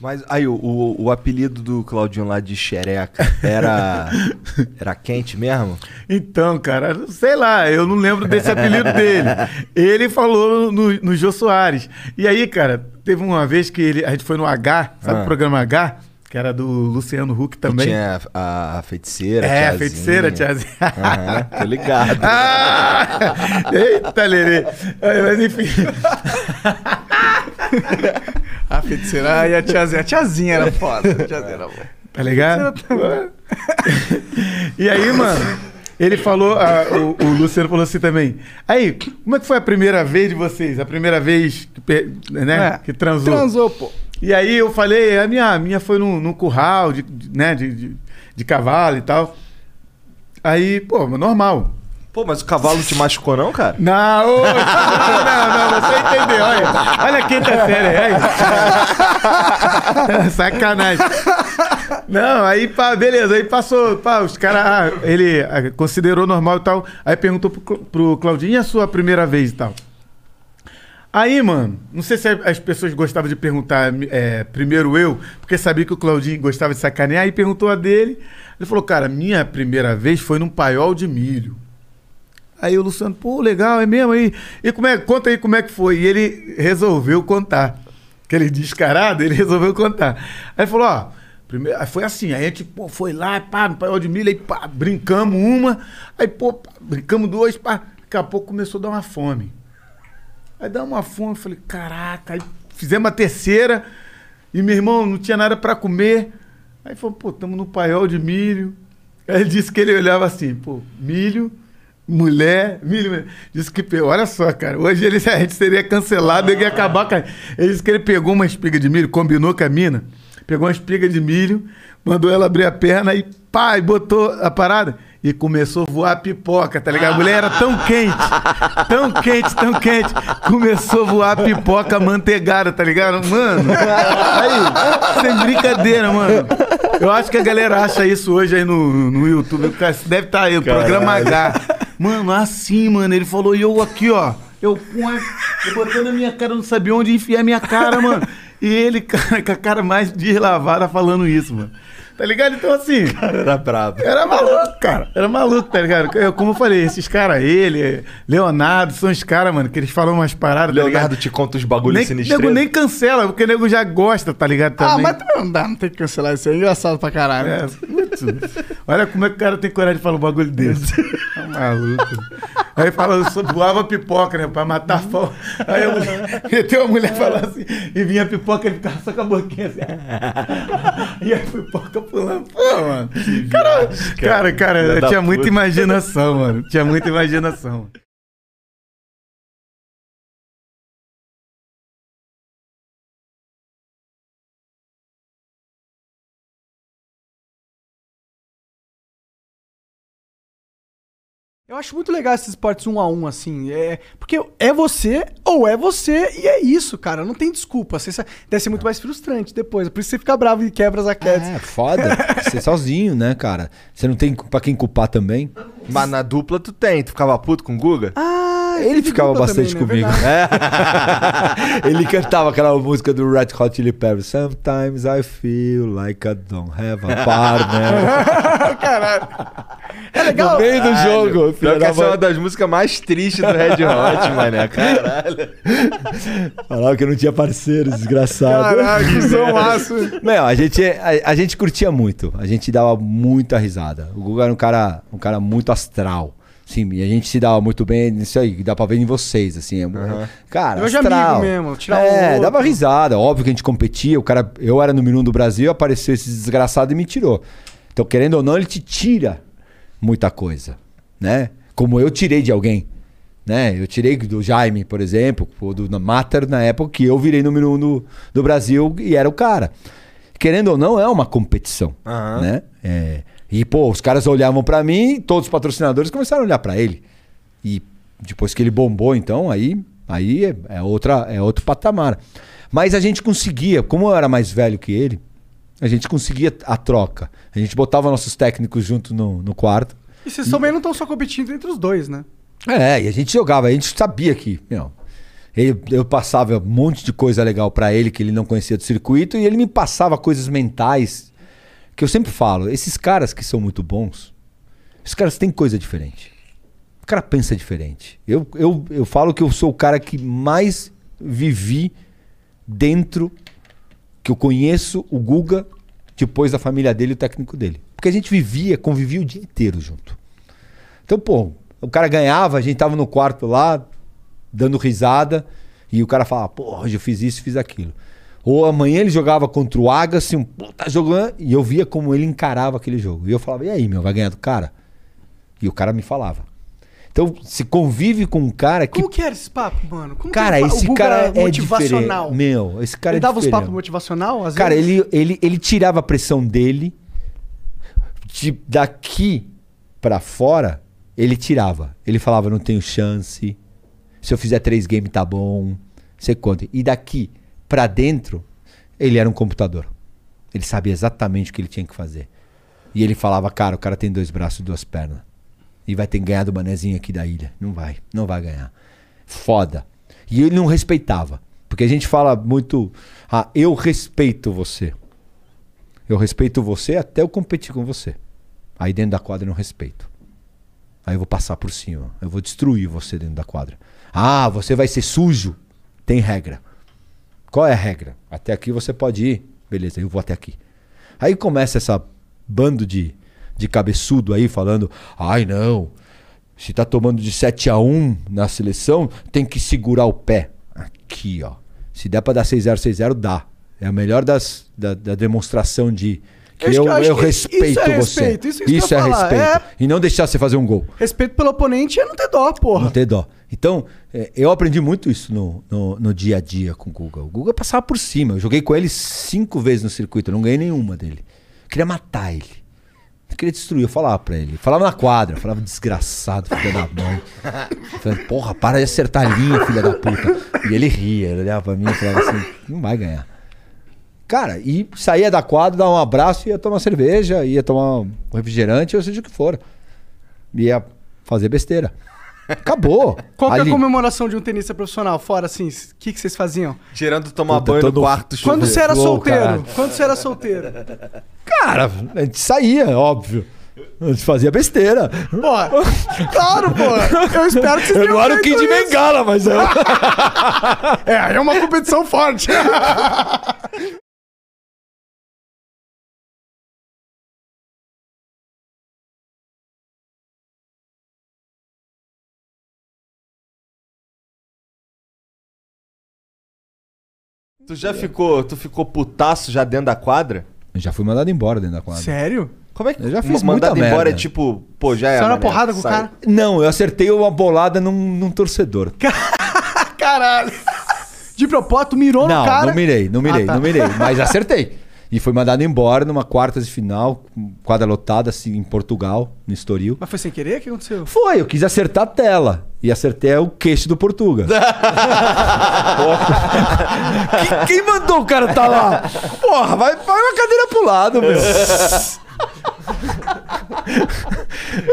Mas aí, o, o, o apelido do Claudinho lá de xereca era. era quente mesmo? Então, cara, sei lá, eu não lembro desse apelido dele. Ele falou no, no Jô Soares. E aí, cara, teve uma vez que ele, a gente foi no H, sabe Ah. o programa H? Que era do Luciano Huck Que também. Tinha a, a feiticeira. é, a tiazinha. feiticeira, tiazinha. Aham, tô ligado. Ah! Eita, Lerê. Mas enfim. A feiticeira e a tiazinha. A tiazinha era foda. A tiazinha era boa. Tá ligado? e aí, mano, ele falou, ah, o, o Luciano falou assim também. Aí, como é que foi a primeira vez de vocês? A primeira vez que, né, É, que transou? Transou, pô. E aí eu falei, a minha, a minha foi num, num curral de, de- né, de, de, de cavalo e tal. Aí, pô, normal. Pô, mas o cavalo te machucou, não, cara? Não, não, não, você entendeu. Olha, olha a quinta série aí. Sacanagem. Não, aí, pá, beleza, aí passou, pá, os caras, ah, ele ah, considerou normal e tal. Aí perguntou pro, pro Claudinho, e a sua primeira vez e tal? Aí, mano, não sei se as pessoas gostavam de perguntar é, primeiro eu, porque sabia que o Claudinho gostava de sacanear, aí perguntou a dele. Ele falou, cara, minha primeira vez foi num paiol de milho. Aí o Luciano, pô, legal, é mesmo aí. E como é, conta aí como é que foi. E ele resolveu contar. Aquele descarado, ele resolveu contar. Aí falou, ó, primeiro, foi assim, aí a gente pô, foi lá, pá, no paiol de milho, aí pá, brincamos uma, aí pô, pá, brincamos duas, pá, daqui a pouco começou a dar uma fome. Aí dá uma fome, eu falei, caraca, aí fizemos a terceira, e meu irmão não tinha nada pra comer. Aí falou, pô, estamos no paiol de milho. Aí ele disse que ele olhava assim, pô, milho, mulher, milho. Disse que, olha só, cara, hoje ele, a gente seria cancelado, ele ia acabar com. Ele disse que ele pegou uma espiga de milho, combinou com a mina, pegou uma espiga de milho, mandou ela abrir a perna e pá, e botou a parada. E começou a voar pipoca, tá ligado? A mulher era tão quente, tão quente, tão quente. Começou a voar pipoca manteigada, tá ligado? Mano, aí, sem brincadeira, mano. Eu acho que a galera acha isso hoje aí no, no YouTube. Deve estar aí, o programa H. Mano, assim, mano, ele falou, e eu aqui, ó. Eu, pô, eu botando a minha cara, não sabia onde enfiar a minha cara, mano. E ele, cara, com a cara mais deslavada falando isso, mano. Tá ligado? Então, assim. Era brabo. Era maluco, cara. Era maluco, tá ligado? Eu, como eu falei, esses caras, ele, Leonardo, são os caras, mano, que eles falam umas paradas, tá Leonardo ligado? te conta os bagulhos sinistros. nego nem cancela, porque o nego já gosta, tá ligado? Ah, Também. mas também não dá, não tem que cancelar isso aí. É engraçado pra caralho. É, putz. olha como é que o cara tem coragem de falar um bagulho desse. Tá maluco. Aí fala, eu voava pipoca, né? Pra matar a fome. Aí a mulher, meteu a mulher falar assim, e vinha a pipoca, ele ficava só com a boquinha assim. E a pipoca pulando. Pô, mano. Cara, cara, cara, Filha eu tinha muita imaginação, mano. Tinha muita imaginação. Eu acho muito legal esses esportes um a um, assim. É, porque é você ou é você e é isso, cara. Não tem desculpa. Você, deve ser muito mais frustrante depois. Por isso você fica bravo e quebra as raquetes. É, foda. Você sozinho, né, cara? Você não tem pra quem culpar também. Mas na dupla tu tem. Tu ficava puto com o Guga? Ah, Ele ficava bastante também, né? comigo. Verdade. Ele cantava aquela música do Red Hot Chili Peppers. Sometimes I feel like I don't have a partner. Caralho. É legal. No meio do jogo, Pior filho que essa é uma das músicas mais tristes do Red Hot, mané. Caralho. Falava que eu não tinha parceiro, desgraçado. Caralho, que zão massa. Meu, a gente, a, a gente curtia muito. A gente dava muita risada. O Guga era um cara, um cara muito astral. Sim, e a gente se dava muito bem nisso aí. Dá pra ver em vocês, assim. é- Cara, Eu astral. amigo mesmo, tirar É, dava risada. Óbvio que a gente competia. O cara, eu era número um do Brasil, apareceu esse desgraçado e me tirou. Então, querendo ou não, ele te tira muita coisa, né? Como eu tirei de alguém, né? Eu tirei do Jaime, por exemplo, ou do Mater na época que eu virei número um do, do Brasil e era o cara. Querendo ou não, é uma competição, Aham. né? É, e, pô, os caras olhavam pra mim, todos os patrocinadores começaram a olhar pra ele. E depois que ele bombou, então, aí, aí é, é outra, é outro patamar. Mas a gente conseguia, como eu era mais velho que ele, a gente conseguia a troca. A gente botava nossos técnicos junto no, no quarto. E vocês também não estão só competindo entre os dois, né? É, e a gente jogava, a gente sabia que, meu, Ele- eu passava um monte de coisa legal pra ele que ele não conhecia do circuito e ele me passava coisas mentais que eu sempre falo. Esses caras que são muito bons, esses caras têm coisa diferente. O cara pensa diferente. Eu, eu, eu falo que eu sou o cara que mais vivi dentro, que eu conheço o Guga depois da família dele e o técnico dele. Porque a gente vivia, convivia o dia inteiro junto. Então, pô, o cara ganhava, a gente tava no quarto lá, dando risada, e o cara falava, pô, hoje eu fiz isso, fiz aquilo. Ou amanhã ele jogava contra o Agassi, um puta jogando, e eu via como ele encarava aquele jogo. E eu falava, e aí, meu, vai ganhar do cara? E o cara me falava. Então, se convive com um cara que. Como que era esse papo, mano? Como que cara, esse cara é motivacional. diferente. Meu, esse cara ele é dava os diferente. papos motivacional, às Cara, vezes? ele, ele, ele tirava a pressão dele. De, daqui pra fora, ele tirava. Ele falava, não tenho chance. Se eu fizer três games, tá bom. Você conta. E daqui pra dentro, ele era um computador. Ele sabia exatamente o que ele tinha que fazer. E ele falava, cara, o cara tem dois braços e duas pernas. E vai ter ganhar do manezinho aqui da ilha. Não vai, não vai ganhar. Foda. E ele não respeitava. Porque a gente fala muito, ah, eu respeito você. Eu respeito você até eu competir com você. Aí dentro da quadra eu não respeito. Aí eu vou passar por cima. Eu vou destruir você dentro da quadra. Ah, você vai ser sujo. Tem regra. Qual é a regra? Até aqui você pode ir. Beleza, eu vou até aqui. Aí começa essa bando de, de cabeçudo aí falando: ai não, se tá tomando de 7 a 1 na seleção, tem que segurar o pé. Aqui, ó. Se der pra dar 6-0, 6-0, dá. É a melhor das, da, da demonstração de que Eu eu, eu que respeito isso é você. respeito, isso- isso eu é falar, respeito. é- E não deixar você fazer um gol. Respeito pelo oponente é não ter dó, porra. Não ter dó. Então, é, eu aprendi muito isso no, no, no dia a dia com o Guga. O Guga passava por cima. Eu joguei com ele cinco vezes no circuito. Eu não ganhei nenhuma dele. Eu queria matar ele. Eu queria destruir. Eu falava pra ele. Falava na quadra. Eu falava, desgraçado, filha da mãe. Eu falava, porra, para de acertar a linha, filha da puta. E ele ria. Ele olhava pra mim e falava assim, não vai ganhar. Cara, e saía da quadra, dava um abraço, ia tomar cerveja, ia tomar um refrigerante, ou seja o que for. Ia fazer besteira. Acabou. Qual que é a Ali. comemoração de um tenista profissional? Fora assim, o que, que vocês faziam? Tirando tomar Puta, banho no todo- quarto Quando você era Ô, solteiro? caralho. Quando você era solteiro? Cara, a gente saía, óbvio. A gente fazia besteira. Porra, claro, porra. Eu espero que vocês Eu tenham não era o feito Kid isso. Bengala, mas eu... É, aí é uma competição forte. Tu já ficou, tu ficou putaço já dentro da quadra? Eu já fui mandado embora dentro da quadra. Sério? Como é que Eu já fiz Ma- mandado muita embora merda. é tipo, pô, já é. Na mané, porrada com o sai. cara? Não, eu acertei uma bolada num, num torcedor. Caralho. De propósito, mirou Não, no cara. não mirei, não mirei, Ah, tá. não mirei. Mas acertei. E foi mandado embora numa quartas de final, quadra lotada, assim, em Portugal, no Estoril. Mas foi sem querer? O que aconteceu? Foi, eu quis acertar a tela. E acertei o queixo do Portuga. Que- quem mandou o cara tá lá? Porra, vai, vai uma cadeira pro lado, meu.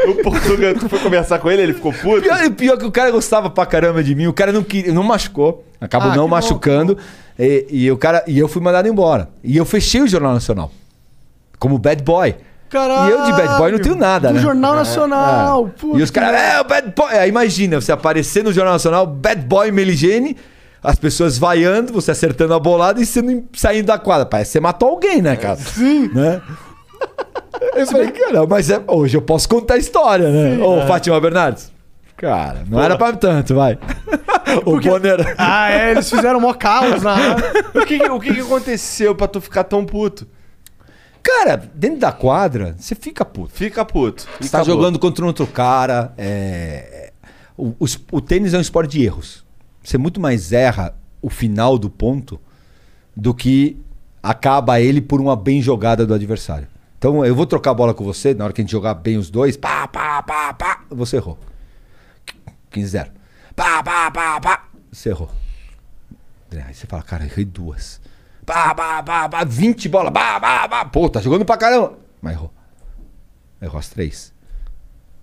O Portuga, tu foi conversar com ele, ele ficou puto? Pior, pior que o cara gostava pra caramba de mim, o cara não queria, não machucou, acabou Ah, não que bom, machucando. E, e o cara, e eu fui mandado embora. E eu fechei o Jornal Nacional. Como bad boy. Caralho. E eu de bad boy não tenho nada, Do né? Jornal Nacional. É. puta E os caras, é, o bad boy. Aí imagina, você aparecer no Jornal Nacional, bad boy Meligene, as pessoas vaiando, você acertando a bolada e não- saindo da quadra. Parece que você matou alguém, né, cara? Sim. Né? Eu falei, cara, mas é- hoje eu posso contar a história, né? Ô, Fátima Bernardes. Cara, não era pra tanto, vai. o Bonner. Ah, é, eles fizeram mó caos na. O que, o que que aconteceu pra tu ficar tão puto? Cara, dentro da quadra, você fica puto. Fica puto. Você tá acabou. jogando contra um outro cara. é, O, o es- o tênis é um esporte de erros. Você muito mais erra o final do ponto do que acaba ele por uma bem jogada do adversário. Então eu vou trocar a bola com você, na hora que a gente jogar bem os dois, pá, pá, pá, pá, você errou. 15-0. Pá, pá, pá, pá, você errou. Aí você fala, cara, errei duas. Pá, pá, pá, pá, 20 bolas, pá, pá, pá. Pô, tá jogando pra caramba. Mas errou. Errou as três.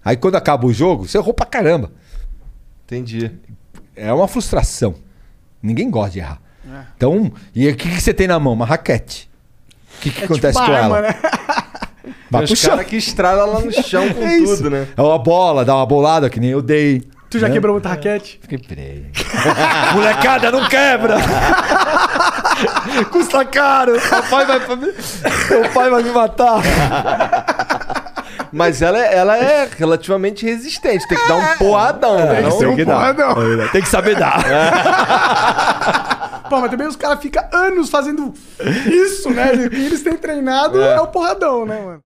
Aí quando acaba o jogo, você errou pra caramba. Entendi. É uma frustração. Ninguém gosta de errar. Então, e o que, que você tem na mão? Uma raquete. O que, que É acontece tipo com uma ela? arma, né? Vai pro chão. que estrada lá no chão com É tudo, né? É uma bola, dá uma bolada que nem eu dei. Tu já né? quebrou muita raquete? Quebrei. Molecada, não quebra! Custa caro! Papai vai, meu pai vai me matar! Mas ela, é- ela é relativamente resistente. Tem que dar um porradão, né? Tem que Não- ser um porradão. Tem que saber dar. Pô, mas também os caras ficam anos fazendo isso, né? Que eles têm treinado é, o porradão, né, mano?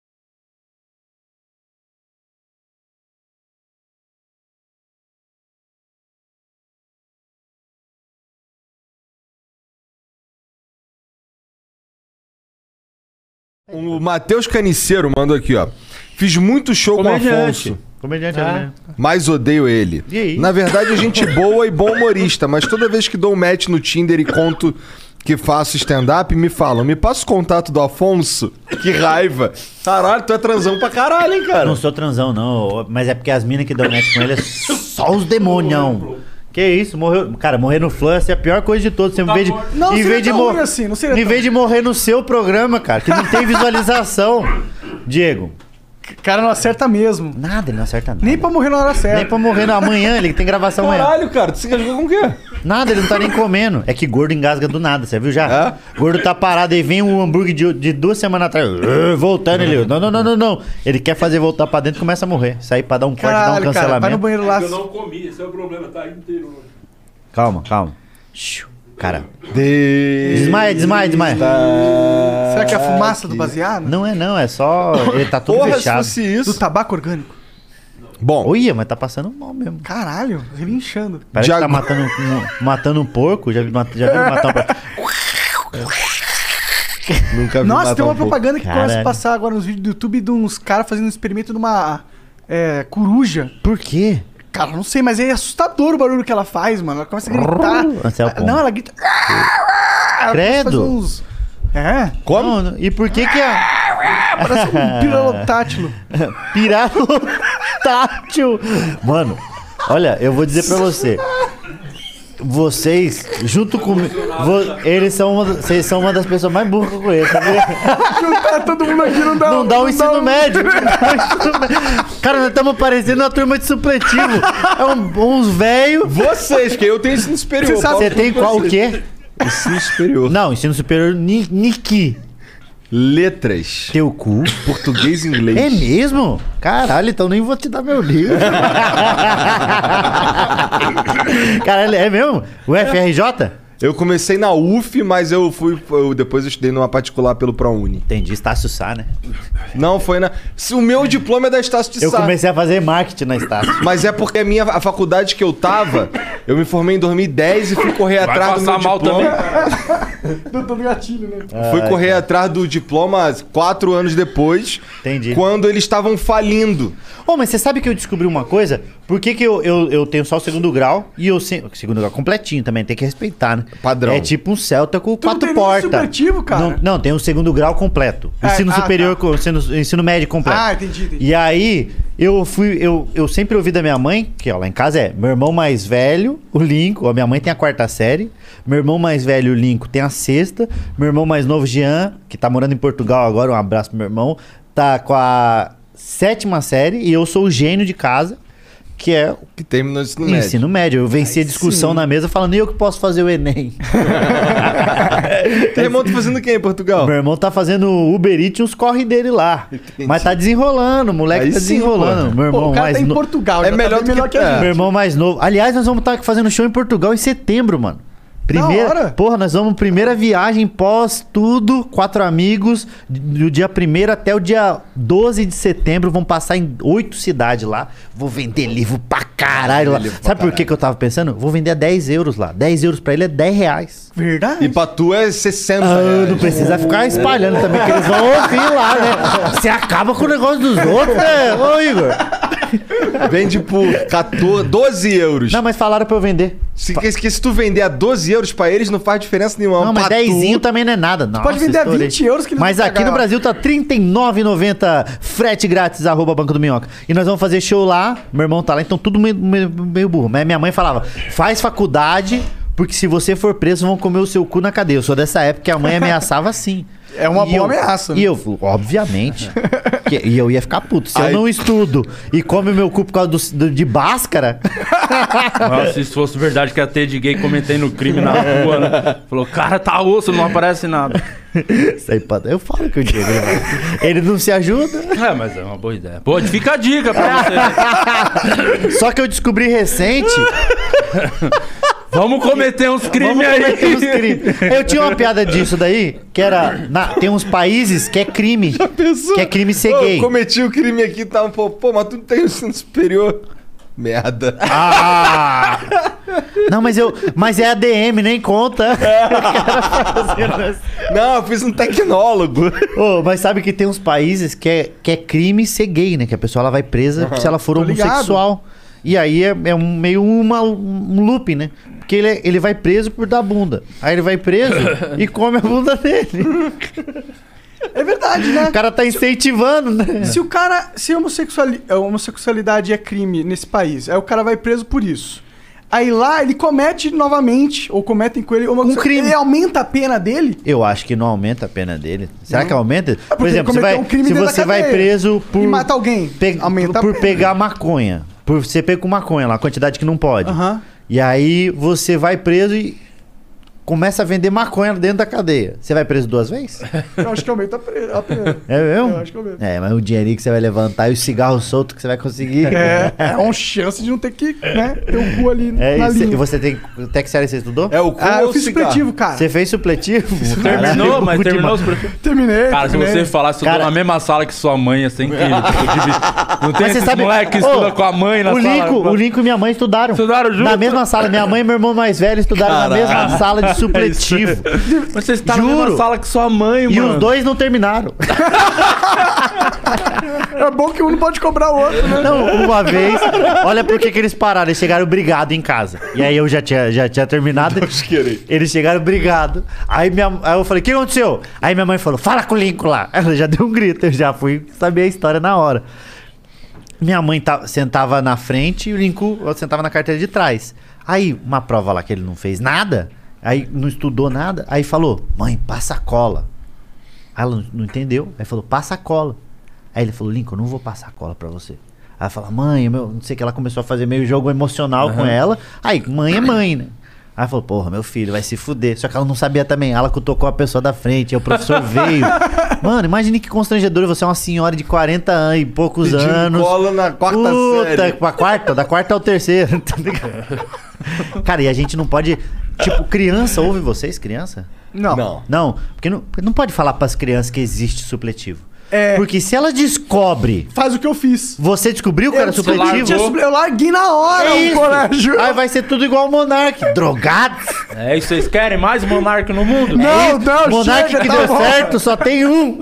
O Matheus Caniceiro mandou aqui, ó. Fiz muito show com o Afonso, Comediante, né? mas odeio ele. E aí? Na verdade, é gente boa e bom humorista, mas toda vez que dou um match no Tinder e conto que faço stand-up, me falam, me passa o contato do Afonso. Que raiva. Caralho, tu é transão pra caralho, hein, cara? Não sou transão, não. Mas é porque as minas que dão match com ele é só os demonião. Que isso, morreu. Cara, morrer no Flush é a pior coisa de todos. Você, em vez de, Não, em vez de tão mor- ruim assim, não seria Em vez de morrer no seu programa, cara, que não tem visualização. Diego, cara não acerta mesmo. nada, ele não acerta nada. Nem pra morrer na hora certa. Nem pra morrer no amanhã, ele tem gravação amanhã. Caralho, cara, tu se engasgou com o quê? Nada, ele não tá nem comendo. É que gordo engasga do nada, você viu já? É? Gordo tá parado aí, vem um hambúrguer de, de duas semanas atrás, uh, voltando ele. Não, não, não, não, não. Ele quer fazer voltar pra dentro e começa a morrer. Sair pra dar um corte, dar um Caralho, cara, vai no cancelamento. banheiro lá. Eu não comi, esse é o problema, tá inteiro. Calma, calma. Cara, De... desmaia, desmaia, desmaia. Será que é a fumaça do baseado? Não é não, é só. Ele tá todo Porra, se fechado. fosse isso... Do tabaco orgânico. Bom, Olha, mas tá passando mal mesmo. Caralho, relinchando. Parece que tá matando um, matando um porco. Já, vi- já viu matar um porco? nunca vi Nossa, matar tem uma um pouco. propaganda que começa a passar agora nos vídeos do YouTube de uns caras fazendo um experimento numa é, coruja. Por quê? Cara, não sei, mas é assustador o barulho que ela faz, mano. Ela começa a gritar. É não, ela grita. Ela Credo. uns- É, Como? Não, e por que que a. parece um piralotátil. Piratátil. Mano, olha, eu vou dizer pra você. Vocês, junto comigo, vo- eles são uma, das- vocês são uma das pessoas mais burras que eu conheço. sabia? Juntar todo mundo aqui não dá Não dá o ensino médio. não dá o ensino médio. Cara, nós estamos parecendo uma turma de supletivo. É um- uns velhos. Vocês, que eu tenho ensino superior. Você sabe- Você tem qual o quê? Ensino superior. Não, ensino superior ni- Niki. Letras. Teu cu. Português e inglês. É mesmo? Caralho, então nem vou te dar meu livro. Caralho, é mesmo? O FRJ? Eu comecei na UF, mas eu fui. eu- depois eu estudei numa particular pelo ProUni. Entendi, Estácio Sá, né? Não, foi na. Se O meu diploma é da Estácio de Eu Sá. comecei a fazer marketing na Estácio. Mas é porque a minha a faculdade que eu tava, eu me formei em 2010 e fui correr atrás do meu passar mal diploma. do gatilho, né? Fui correr atrás do diploma quatro anos depois. Entendi. Quando eles estavam falindo. Ô, mas você sabe que eu descobri uma coisa? Por que, que eu, eu, eu tenho só o segundo grau e eu sempre. Segundo grau completinho também, tem que respeitar, né? Padrão. É tipo um Celta com não quatro nem portas. Não, não, tem o segundo grau completo. Ah, Ensino ah, superior, tá. com ensino, ensino médio completo. Ah, entendi, entendi. E aí, eu fui. Eu, eu sempre ouvi da minha mãe, que ó, lá em casa é meu irmão mais velho, o Lincoln. A minha mãe tem a quarta série. Meu irmão mais velho, o Lincoln, tem a sexta. Meu irmão mais novo, Jean, que tá morando em Portugal agora, um abraço pro meu irmão, tá com a sétima série. E eu sou o gênio de casa, que é Que terminou o ensino médio. ensino médio. Eu venci a discussão na mesa falando, e eu que posso fazer o Enem. Teu irmão tá fazendo o quê em Portugal? Meu irmão tá fazendo Uber Eats e uns corre dele lá. Mas tá desenrolando, o moleque Aí tá sim, desenrolando. pô. Meu Pô, irmão o cara mais tá em no- Portugal, É já melhor tá que- melhor que a gente. Meu irmão mais novo. Aliás, nós vamos estar fazendo show em Portugal em setembro, mano. Primeira, hora. porra, nós vamos primeira viagem pós tudo, quatro amigos, do dia 1 até o dia 12 de setembro, vão passar em oito cidades lá. Vou vender livro pra caralho lá. Sabe por que, que eu tava pensando? Vou vender a 10 euros lá. 10 euros pra ele é 10 reais. Verdade. E pra tu é 60 Ah, reais. não precisa ficar espalhando também, que eles vão ouvir lá, né? Você acaba com o negócio dos outros, né? Ô, Igor. Vende por 14, 12 euros. Não, mas falaram pra eu vender. Se, que, se tu vender a 12 euros pra eles, não faz diferença nenhuma. Não, mas Pra 10 tu- também não é nada. Nossa, pode vender a estourei. 20 euros que eles Mas aqui no. Brasil tá R$ 39,90 frete grátis, arroba Banco do Minhoca. E nós vamos fazer show lá, meu irmão tá lá, então tudo meio, meio, meio burro. Mas minha mãe falava, faz faculdade, porque se você for preso, vão comer o seu cu na cadeia. Eu sou dessa época que a mãe ameaçava assim. É uma E boa eu- ameaça, né? E eu, obviamente. que- e eu ia ficar puto. Se Aí- eu não estudo e come o meu cu por causa do, do- de báscara, Nossa, se isso fosse verdade que ia ter de gay comentei no crime na rua, né? Falou, cara, tá osso, não aparece nada. isso aí pode- eu falo que o Diego. ele- Ele não se ajuda. É, mas é uma boa ideia. Pô, fica a dica pra você. né? Só que eu descobri recente. Vamos cometer uns crimes Vamos aí. cometer uns crimes. Eu tinha uma piada disso daí, que era. na- tem uns países que é crime. Que é crime ser Ô, gay. Eu cometi o crime aqui, tá um pouco. Pô, mas tu não tem o ensino superior. Merda. Ah! Não, mas eu. Mas é ADM, nem conta. Não, eu fiz um tecnólogo. Ô, mas sabe que tem uns países que é, que é crime ser gay, né? Que a pessoa ela vai presa se ela for Tô ligado. homossexual. E aí é, é um, meio uma, um loop, né? Porque ele, é- ele vai preso por dar bunda. Aí ele vai preso e come a bunda dele. É verdade, né? O cara tá incentivando, né? Se o cara. Se homossexuali- a homossexualidade é crime nesse país, aí o cara vai preso por isso. Aí lá ele comete novamente, ou cometem com ele homossexual- crime. Ele aumenta a pena dele? Eu acho que não aumenta a pena dele. Será que aumenta? Por porque exemplo, você vai, um crime se você vai preso por, E mata alguém. pe- Aumenta a por pena. pegar maconha. Por ser pego com maconha lá, a quantidade que não pode. Aham. E aí você vai preso e começa a vender maconha dentro da cadeia. Você vai preso duas vezes? Eu acho que aumenta a pena. É mesmo? Eu acho que aumenta. É, mas o dinheirinho que você vai levantar e o cigarro solto que você vai conseguir. É, é uma chance de não ter que, né, ter o cu ali É na isso. linha. E você tem. Até que série você estudou? É o cu Ah, ou eu o fiz cigarro? supletivo, cara. Você fez supletivo? Terminou, Caralho, mas terminou os pre- Terminei. Cara, se terminei. você falar que estudou Cara- na mesma sala que sua mãe, incrível. Tipo, de- Não tem Mas você sabe- moleque que Ô, estuda com a mãe na o sala. Lincoln, o Lincoln e minha mãe estudaram. Estudaram junto? Na mesma sala. Minha mãe e meu irmão mais velho estudaram na mesma sala de supletivo. Mas você está na Juro. mesma sala que sua mãe, E mano. os dois não terminaram. É bom que um não pode cobrar o outro, né? Não, uma vez. Olha por que que eles pararam. Eles chegaram brigado em casa. E aí eu já tinha, já tinha terminado. Eles chegaram brigado. Aí, minha, aí eu falei: o que aconteceu? Aí minha mãe falou: fala com o Lincoln lá. Ela já deu um grito. Eu já fui saber a história na hora. Minha mãe tá- sentava na frente e o Lincoln sentava na carteira de trás. Aí, uma prova lá que ele não fez nada. Aí não estudou nada. Aí falou: mãe, passa a cola. Aí ela não- entendeu. Aí falou: passa a cola. Aí ele falou: Lincoln, eu não vou passar a cola pra você. Aí ela falou: mãe, meu, não sei o que. Ela começou a fazer meio jogo emocional com ela. Aí, mãe é mãe, né? Aí ela falou: porra, meu filho vai se fuder. Só que ela não sabia também. Ela cutucou a pessoa da frente. Aí o professor veio. Mano, imagine que constrangedor. Você é uma senhora de 40 anos e poucos Pedindo anos. cola na quarta Puta, série. pra quarta, da quarta ao terceiro. tá ligado? Cara, e a gente não pode. Tipo, criança, ouve vocês, criança? Não. Não. Não, porque não, porque não pode falar pras crianças que existe supletivo. É. Porque se ela descobre. Faz o que eu fiz. Você descobriu que Eu era supletivo? supl- Eu larguei na hora É o colégio. Aí vai ser tudo igual o Monark. Drogado. É isso, vocês querem mais monarca no mundo? Não, não, Monark chega, que tá deu bom. certo, só tem um.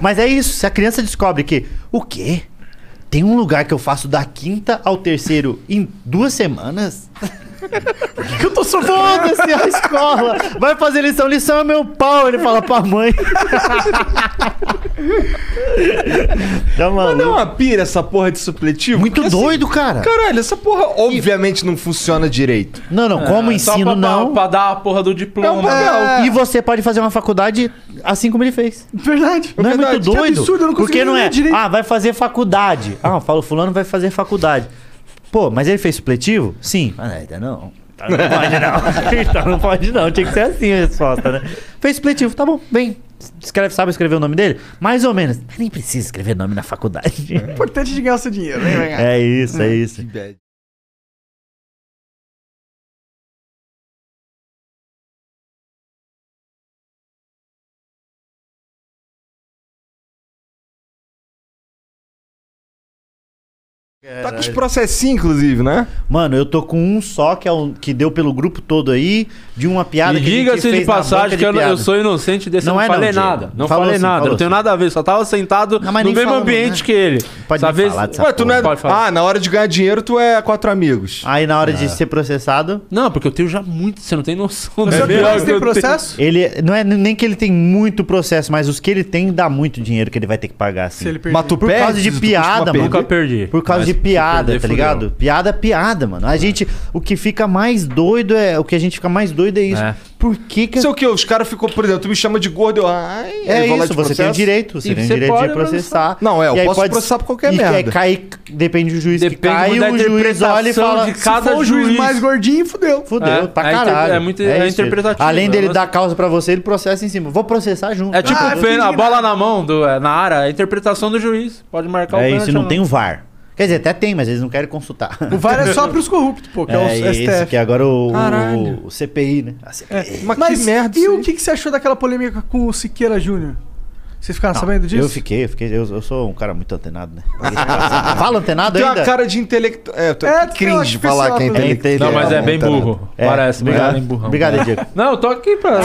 Mas é isso, se a criança descobre que. O quê? Tem um lugar que eu faço da quinta ao terceiro em duas semanas? que eu tô sofrendo. Foda-se a escola! Vai fazer lição, lição é meu pau, ele fala pra mãe. tá Mas não é maluco? uma pira essa porra de supletivo? Muito Porque, assim, doido, cara. Caralho, essa porra obviamente não funciona direito. Não, não, como É, só ensino pra, não. Pra, dar a porra do diploma. É. E você pode fazer uma faculdade assim como ele fez. Verdade. Não é muito verdade. Que doido? absurdo, eu não Porque não ler é, direito. ah, vai fazer faculdade. Ah, falo, fulano vai fazer faculdade. Pô, mas ele fez supletivo? Sim. Ah, ainda não. Então não pode não. então não pode não. Tinha que ser assim a resposta, né? Fez supletivo, tá bom, vem. Escreve, sabe escrever o nome dele? Mais ou menos. Nem precisa escrever nome na faculdade. Importante de ganhar o seu dinheiro. Vem, vem, vem. é isso, é isso. Tá com os processinhos, inclusive, né? Mano, eu tô com um só que, é o, que deu pelo grupo todo aí, de uma piada E que a gente diga-se de passagem que eu, não- eu piada. sou inocente desse, Não não, é não, falei Diego. nada. Não Falou falei sim, nada, não tenho sim. nada a ver, só tava sentado Não, no mesmo ambiente né? que ele. Pode Essa vez- falar dessa Ué, tu não é. Pode falar. Ah, na hora de ganhar dinheiro, tu é quatro amigos. Aí na hora de ser processado, Não, porque eu tenho já muito, você não tem noção. O do seu grau cliente que tem eu tenho. processo? ele não é nem que ele tem muito processo, mas os que ele tem dá muito dinheiro que ele vai ter que pagar assim. Se ele perder. Mas tu Por perde, causa de piada, mano. Nunca perdi. Por causa Mas de piada, tá fudeu. ligado? Piada é piada, mano. A gente, o que fica mais doido é, o que a gente fica mais doido é isso. É. Por que que Sei o que, os caras ficou, por exemplo, tu me chama de gordo, eu. Ai, É isso, você tem o processo. direito, você E tem o você direito de processar. Não, é, eu E posso pode- processar por qualquer e merda. aí cai, depende do juiz que Depende cai, muito da o juiz olha e fala, de Se cada for o juiz, juiz. mais gordinho, fudeu. fudeu, É, pra é inter- caralho. é muito- é isso. interpretativo, Além é dele um dar causa pra você, ele processa em cima. Vou processar junto. É tipo Ah, a bola na mão, do, é, na área, a interpretação do juiz. Pode marcar o É isso, não tem o VAR. Quer dizer, até tem, mas eles não querem consultar. O VAR é só pros corruptos, pô, que é, É, o isso, STF. que é agora o, o, o CPI, né? A CPI. É. Mas, merda e isso o que, que você achou daquela polêmica com o Siqueira Júnior? Vocês ficaram sabendo disso? Eu fiquei, eu fiquei. Eu, eu sou um cara muito antenado, né? Fala antenado Tem ainda? uma cara de intelecto... É, É, tem cringe falar que é intelectual. Não, mas é bem burro. É, Parece, obrigado. bem burrão. Obrigado, Diego. Não, eu tô aqui pra.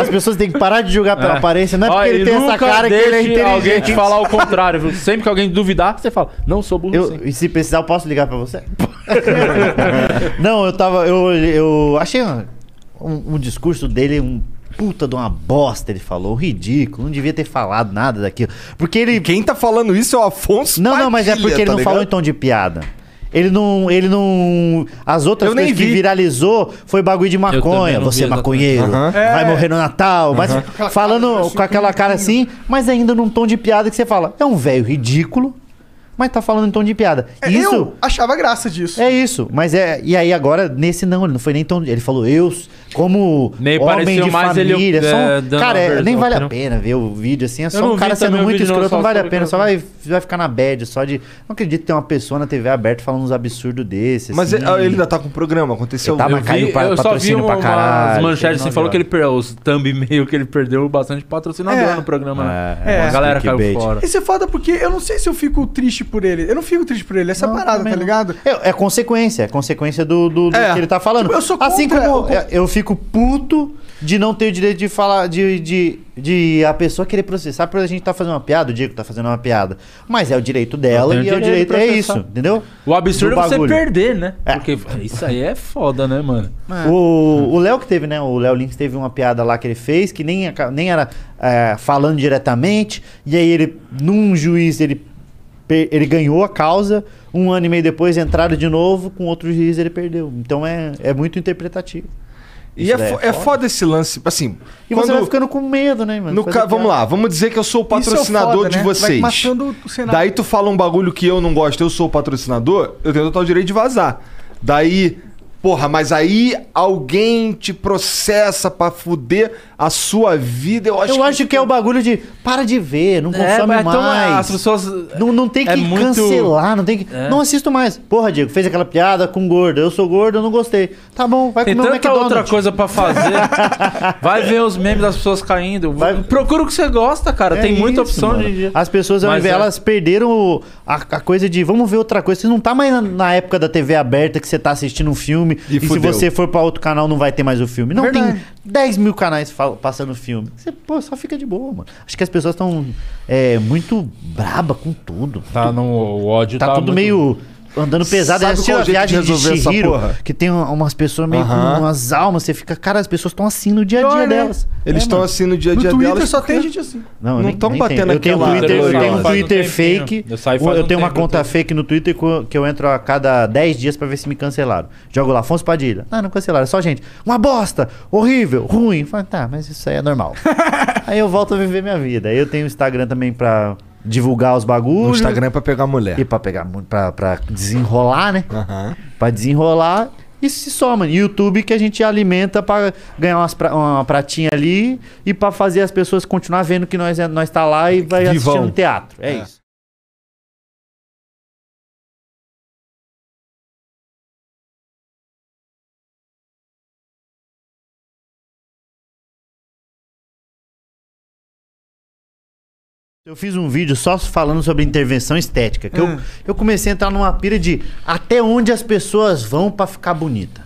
As pessoas têm que parar de julgar pela aparência. Não é porque Ó, ele tem essa nunca cara que ele é deixe inteligente. alguém te falar o contrário, viu? Sempre que alguém duvidar, você fala, não sou burro Eu, sim. e se precisar, eu posso ligar pra você? não, eu tava. Eu, eu achei um, um- um discurso dele um puta de uma bosta, ele falou. Ridículo. Não devia ter falado nada daquilo. Porque ele. Quem tá falando isso é o Afonso Não, não, mas é Padilha, porque ele tá não falou em ligado? tom de piada. Ele não. Ele não. As outras Eu nem coisas que vi. viralizou foi bagulho de também maconha. não Você é vi maconheiro. Aham. Vai É. morrer no Natal. Mas falando com aquela cara assim, mas ainda num tom de piada que você fala. É um velho ridículo, mas tá falando em tom de piada. É, Isso. Eu achava graça disso. É isso, mas é. E aí agora, nesse não, ele não foi nem tão. Ele falou, eu, como Nem homem de mais ele, família. só um- é, cara, é, nem vale a pena ver o vídeo assim. É só não um cara sendo muito não, escroto, só não vale a pena. Só vai, vai ficar na bad, só de. Não acredito ter uma pessoa na TV aberta falando uns absurdos desses. Mas assim. ele ainda tá com o programa, aconteceu... Ele tá, Eu, mas caiu vi, pa- eu só vi patrocínio pra caralho, manchetes assim, falou que ele perdeu os thumb meio que ele perdeu bastante patrocinador É. no programa. né? É, É. A galera caiu fora. Isso é foda porque eu não sei se eu fico triste por ele. Eu não fico triste por ele, essa Não, parada, tá ligado? É, é consequência, é consequência do, do, do É. que ele tá falando. Tipo, eu sou assim contra- como eu- eu, eu fico puto de não ter o direito de falar, de, de, de a pessoa querer processar por a gente tá fazendo uma piada, o Diego tá fazendo uma piada. Mas é o direito dela e tenho é o direito direito, é isso, entendeu? O absurdo Do é você bagulho. perder, né? É. Porque isso aí é foda, né, mano? O o Léo que teve, né? O Léo Lins teve uma piada lá que ele fez que nem, nem era é, falando diretamente. E aí ele, num juiz, ele, ele ganhou a causa. Um ano e meio depois entraram de novo, com outro juiz ele perdeu. Então é, é muito interpretativo. E Isso é, daí fo- é foda esse lance, assim... E você quando- vai ficando com medo, né, mano? Ca- Vamos lá, vamos dizer que eu sou o é patrocinador foda, de né? Vai vocês. matando o cenário. Daí tu fala um bagulho que eu não gosto, eu sou o patrocinador, eu tenho total direito de vazar. Daí, porra, mas aí alguém te processa pra fuder a sua vida, eu acho Eu acho que é o bagulho de para de ver, não consome É, mas então, mais. as pessoas. Não, não tem que É muito- cancelar, não tem que. É. Não assisto mais. Porra, Diego, fez aquela piada com gordo. Eu sou gordo, eu não gostei. Tá bom, vai Tem comer um tanta McDonald's. outra coisa pra fazer. Vai ver os memes das pessoas caindo. Vai- Procura o que você gosta, cara. É Tem muita isso, opção mano. de. As pessoas, ao Mas invés, é. elas perderam a, a coisa de vamos ver outra coisa. Você não tá mais na, na época da TV aberta que você tá assistindo um filme E e, se você for pra outro canal não vai ter mais o filme. Não, tem Verdade. 10 mil canais passando filme. Você, pô, só fica de boa, mano. Acho que as pessoas estão muito braba com tudo. Tá no o ódio. Tá, tudo muito- meio andando pesado. Sabe qual a jeito de viagem de porra? que tem uma- umas pessoas meio Aham. com umas almas. Você fica, cara, as pessoas estão assim no dia a Pior, dia né? delas. Eles É, estão mano. assim no dia a No dia Twitter delas. só tem gente assim. Não, eu Não nem- tão nem batendo tenho. Eu tenho, um aquela- Twitter, eu tenho um um Twitter tempinho. fake. Eu Eu, faz um tenho uma tempo, conta eu fake no Twitter co- que eu entro a cada 10 dias pra ver se me cancelaram. Jogo lá, Afonso Padilha. Ah, não cancelaram, é só gente. Uma bosta, horrível, ruim. Fala, tá, mas isso aí é normal. aí eu volto a viver minha vida. Aí eu tenho o Instagram também pra divulgar os No bagulhos. Instagram é pra pegar mulher. E pra pegar, mu- pra, pra desenrolar, né? Aham. Pra desenrolar. E se soma. YouTube que a gente alimenta pra ganhar umas pra- uma pratinha ali e pra fazer as pessoas continuar vendo que nós, é- nós tá lá e vai Vivão. assistindo teatro. É, É. isso. Eu fiz um vídeo só falando sobre intervenção estética. Que eu, Hum. eu comecei a entrar numa pira de até onde as pessoas vão pra ficar bonita.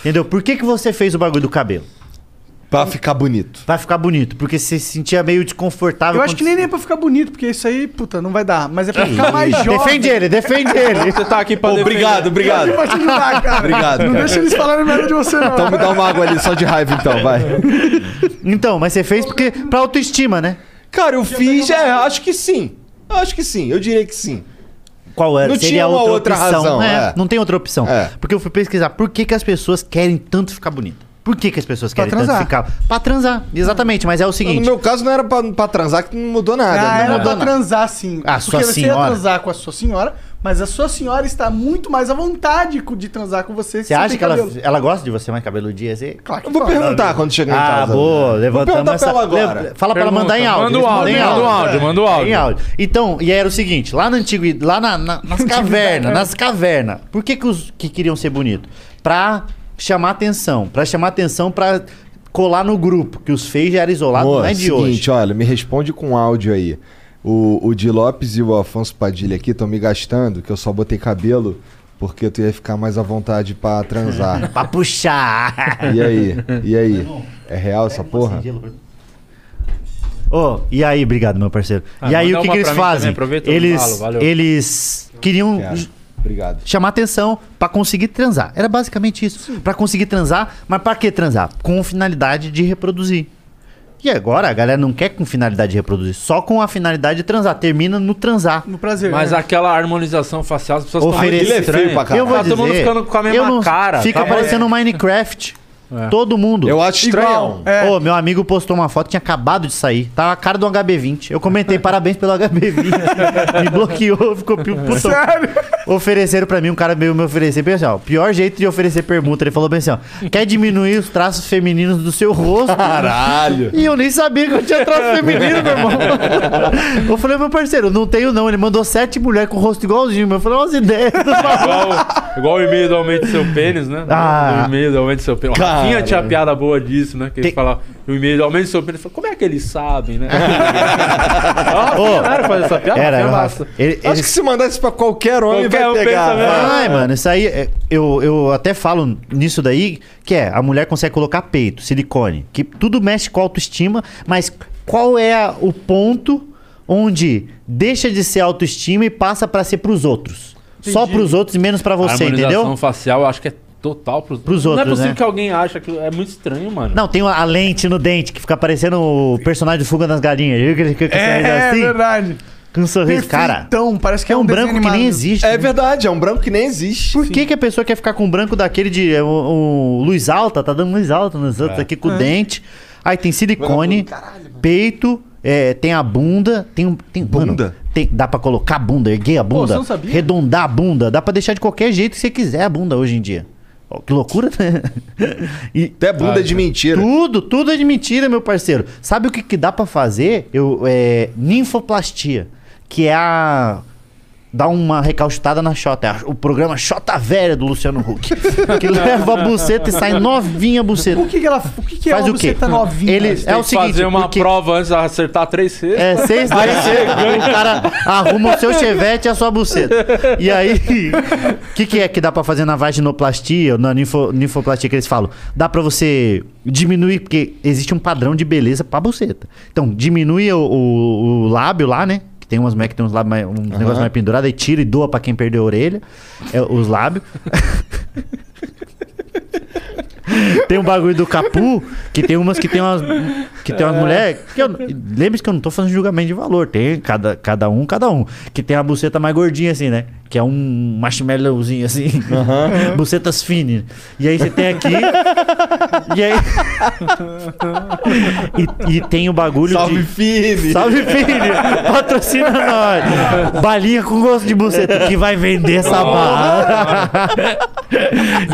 Entendeu? Por que, que você fez o bagulho do cabelo? Pra ficar bonito. Vai ficar bonito, porque você se sentia meio desconfortável. Eu acho que nem, nem é pra ficar bonito, porque isso aí, puta, não vai dar. Mas é pra ficar mais jovem. Defende ele, defende ele. Você tá aqui pra Obrigado, obrigado. Pra te ajudar, cara. Obrigado, Não cara. deixa eles falarem merda de você, não. Então me dá uma água ali só de raiva então, vai. Então, mas você fez porque pra autoestima, né? Cara, eu fiz, é, acho que sim. Eu acho que sim, eu diria que sim. Qual era? Não Seria tinha uma outra, outra opção. razão, É, é. Não tem outra opção. É. Porque eu fui pesquisar por que, que as pessoas querem tanto ficar bonita. Por que, que as pessoas Pra querem tanto transar. ficar? Pra transar. Exatamente, mas é o No seguinte. meu caso não era pra, pra transar que não mudou nada. Ah, né? era mudou pra nada. transar sim. Ah, Porque sua você ia senhora. transar com a sua senhora, mas a sua senhora está muito mais à vontade de transar com você. se Você acha que ela, ela gosta de você mais cabeludinha assim? Claro que Eu vou perguntar quando chegar em Ah, casa. boa, Vou levantamos essa... pra ela agora. Lev- Fala pra ela mandar em áudio. Manda o áudio, em manda o áudio, manda o áudio. Em áudio. Então, e era o seguinte, lá na antiguidade, lá na- na- nas cavernas, nas cavernas, por que que os que queriam ser bonitos? Pra chamar atenção, pra chamar atenção pra colar no grupo, que os feios já eram isolados, não é de seguinte, hoje. olha, me responde com áudio aí. O, o Di Lopes e o Afonso Padilha aqui estão me gastando, que eu só botei cabelo porque tu ia ficar mais à vontade pra transar. Pra puxar. e aí? E aí? É real essa porra? Ô, e aí, obrigado, meu parceiro. Ah, e aí, o que, que eles fazem? Eles, falo, eles queriam. Obrigado. chamar atenção pra conseguir transar. Era basicamente isso. Pra conseguir transar, mas pra que transar? Com finalidade de reproduzir. E agora a galera não quer com finalidade de reproduzir, só com a finalidade de transar. Termina no transar. No prazer. Mas né? aquela harmonização facial, as pessoas Oferecer- estão é pra caralho. Eu vou Tá todo mundo dizer, ficando com a mesma não- cara, Fica tá? parecendo um Minecraft. É. Todo mundo. Eu acho estranhão. É. Ô, meu amigo postou uma foto, tinha acabado de sair. Tava a cara do HB20. Eu comentei, parabéns pelo HB20. me bloqueou, ficou pi- puto. Sério? Ofereceram pra mim, um cara veio me oferecer, bem assim, ó, pior jeito de oferecer permuta. Ele falou bem assim, ó, quer diminuir os traços femininos do seu rosto? Caralho. E eu nem sabia que eu tinha traço feminino, meu irmão. eu falei, meu parceiro, não tenho não. Ele mandou sete mulheres com o rosto igualzinho. Eu falei, umas ideias. Igual, igual o e-mail do aumento do seu pênis, né? Ah. O e-mail do aumento do seu pênis. Cara. Rafinha tinha piada boa disso, né? Que ele Tem- fala, o e-mail do aumento do seu pênis. Fala, Como é que eles sabem, né? Era fazer essa piada? Era, massa. ele, Acho que se mandasse pra qualquer homem Qualquer vai pegar. Ai, mano, isso aí, é, eu, eu até falo nisso daí, que é, a mulher consegue colocar peito, silicone, que tudo mexe com a autoestima, mas qual é a- o ponto onde deixa de ser autoestima e passa pra ser pros outros? Só pros outros e menos pra A você, harmonização entendeu? facial, eu acho que é total pros, Pros Não é outros, possível né? que alguém ache que é muito estranho, mano. Não, tem a lente no dente que fica parecendo o personagem de Fuga das Galinhas. Viu que ele fica com esse sorriso É, assim? verdade. Com um sorriso. Cara, Perfeitão, parece que é um desenho branco que nem animado. existe. É né? verdade, é um branco que nem existe. Por que, que a pessoa quer ficar com um branco daquele de. é, O, o luz alta, tá dando luz alta nos outros aqui com o dente. Aí tem silicone, peito, é, tem a bunda, tem um. Tem, mano, Bunda? tem- dá pra colocar a bunda, erguer a bunda, sabia? arredondar a bunda, dá pra deixar de qualquer jeito que você quiser a bunda hoje em dia. Que loucura, né? E Até bunda de mentira. tudo, tudo é de mentira, meu parceiro. Sabe o que, que dá pra fazer? Eu, é, ninfoplastia, que é a dar uma recalchutada na Xota. É o programa Xota Velha do Luciano Huck. que leva a buceta e sai novinha a buceta. O que, que ela. O que, que Faz é o quê? buceta novinha? Ele- Tem é o seguinte, fazer uma porque- prova antes de acertar três cestas. É, seis vezes o cara arruma o seu chevette e a sua buceta. E aí, o que, que é que dá pra fazer na vaginoplastia, na ninfo, ninfoplastia que eles falam? Dá pra você diminuir, porque existe um padrão de beleza pra buceta. Então, diminui o, o- o lábio lá, né? Que tem umas mulheres que tem uns, lábios mais, uns negócios mais pendurados, aí tira e doa pra quem perdeu a orelha. É, os lábios. Tem um bagulho do capu, que tem umas que tem umas. Que tem umas mulheres. que eu- Lembre-se que eu não tô fazendo julgamento de valor. Tem cada, cada um, cada um. Que tem a buceta mais gordinha, assim, né? Que é um marshmallowzinho assim. Bucetas finas. E aí você tem aqui. e aí. e, e tem o bagulho Salve, de. Fini. Salve, filho! Patrocina nós! Balinha com gosto de buceta que vai vender essa barra.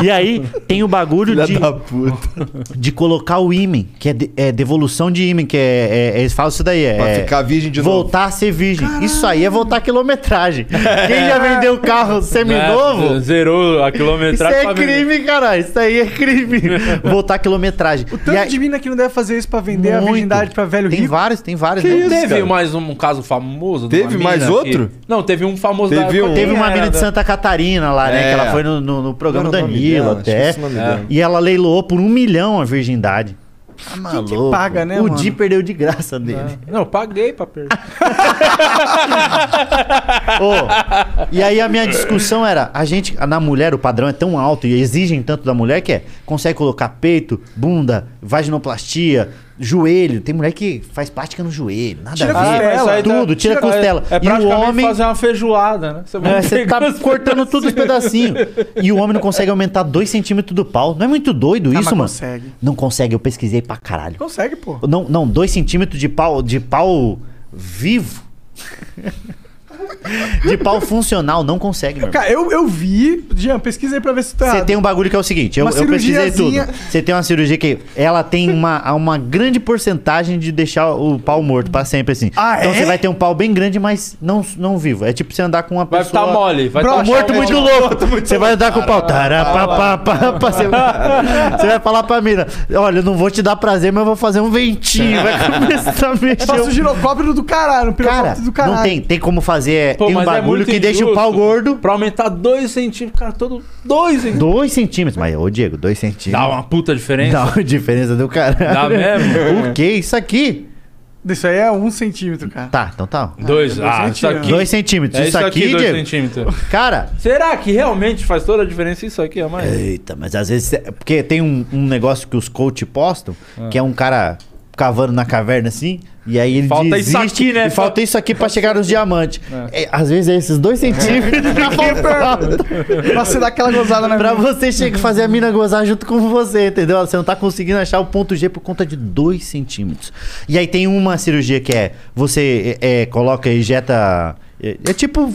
e aí, tem o bagulho Filha de, da puta. de colocar o ímen, que é, de- é devolução de ímen, que é, é- Eles falam isso daí, é. Pra ficar virgem de novo. Voltar a ser virgem. Isso aí é voltar a quilometragem. Quem já vendeu carro seminovo? Né? Zerou a Isso quilometragem. é pra vender. crime, caralho. Isso aí é crime. Voltar a quilometragem. O tanto E aí- de mina que não deve fazer isso pra vender a Muito. virgindade pra velho Tem rico. vários, tem vários. Que né? isso? Teve cara? mais um, caso famoso? Teve mina mais que- outro? Não, teve um famoso Teve um. Teve uma mina de? Santa Catarina lá, né? É. Que ela foi no, no- no programa o nome Danilo dela? até. O dela. E ela leiloou por um milhão a virgindade. Tá Quem que maluco. paga, né, O mano? Di perdeu de graça dele. Não, eu paguei pra perder. Ô, e aí a minha discussão era, a gente, na mulher, o padrão é tão alto e exigem tanto da mulher que é, consegue colocar peito, bunda, vaginoplastia, joelho. Tem mulher que faz plástica no joelho. Nada Tira a ver. costela. tá- tudo, tira, tira- costela. É e o homem. fazer uma feijoada, né? Você É, você tá cortando tudo os pedacinhos. E o homem não consegue aumentar 2 centímetros do pau. Não é muito doido Ah, isso, mas mano? consegue. Não consegue, eu pesquisei pra caralho. Consegue, pô. Não, não, 2 centímetros de pau, de pau vivo. De pau funcional, não consegue, meu irmão. Cara, eu, eu vi. Jean, pesquisei pra ver se tá Você errado. tem um bagulho que é o seguinte, eu, Uma eu pesquisei tudo. cirurgiazinha. Você tem uma cirurgia que ela tem uma, uma grande porcentagem de deixar o pau morto pra sempre, assim. Ah, então é? você vai ter um pau bem grande, mas não, não vivo. É tipo você andar com uma Vai pessoa... ficar mole. Vai tá Morto muito louco. Você vai andar com o pau. Tarapapapapa, Você vai, você vai falar pra mina: Olha, eu não vou te dar prazer, mas eu vou fazer um ventinho. Vai começar a mexer. Faço o girocóptero do caralho, Cara, pirocóptero do caralho. não tem, tem como fazer. É, Pô, tem um é bagulho muito que deixa o pau gordo. Pra aumentar 2 centímetros, cara, todo 2 centímetros. Dois centímetros. Mas, ô Diego, dois Dá centímetros. uma puta diferença. Dá uma diferença do caralho. Dá mesmo? O que? Isso aqui? Isso aí é um centímetro, cara. Tá, então tá. Dois. dois Ah, isso centímetros. aqui. Dois centímetros. É isso aqui, 2 Diego. centímetros. Cara. Será que realmente faz toda a diferença isso aqui, a mais? Eita, mas às vezes. Porque tem um, um negócio que os coach postam, que é um cara cavando na caverna assim, e aí ele Falta desiste, isso aqui, né? E falta isso aqui pra chegar nos diamantes. É, às vezes é esses dois centímetros que falta Pra você dar aquela gozada na pra mina. você chegar fazer a mina gozar junto com você, entendeu? Você não tá conseguindo achar o ponto G por conta de dois centímetros. E aí tem uma cirurgia que é, você é, é, coloca, ejeta... É, é tipo...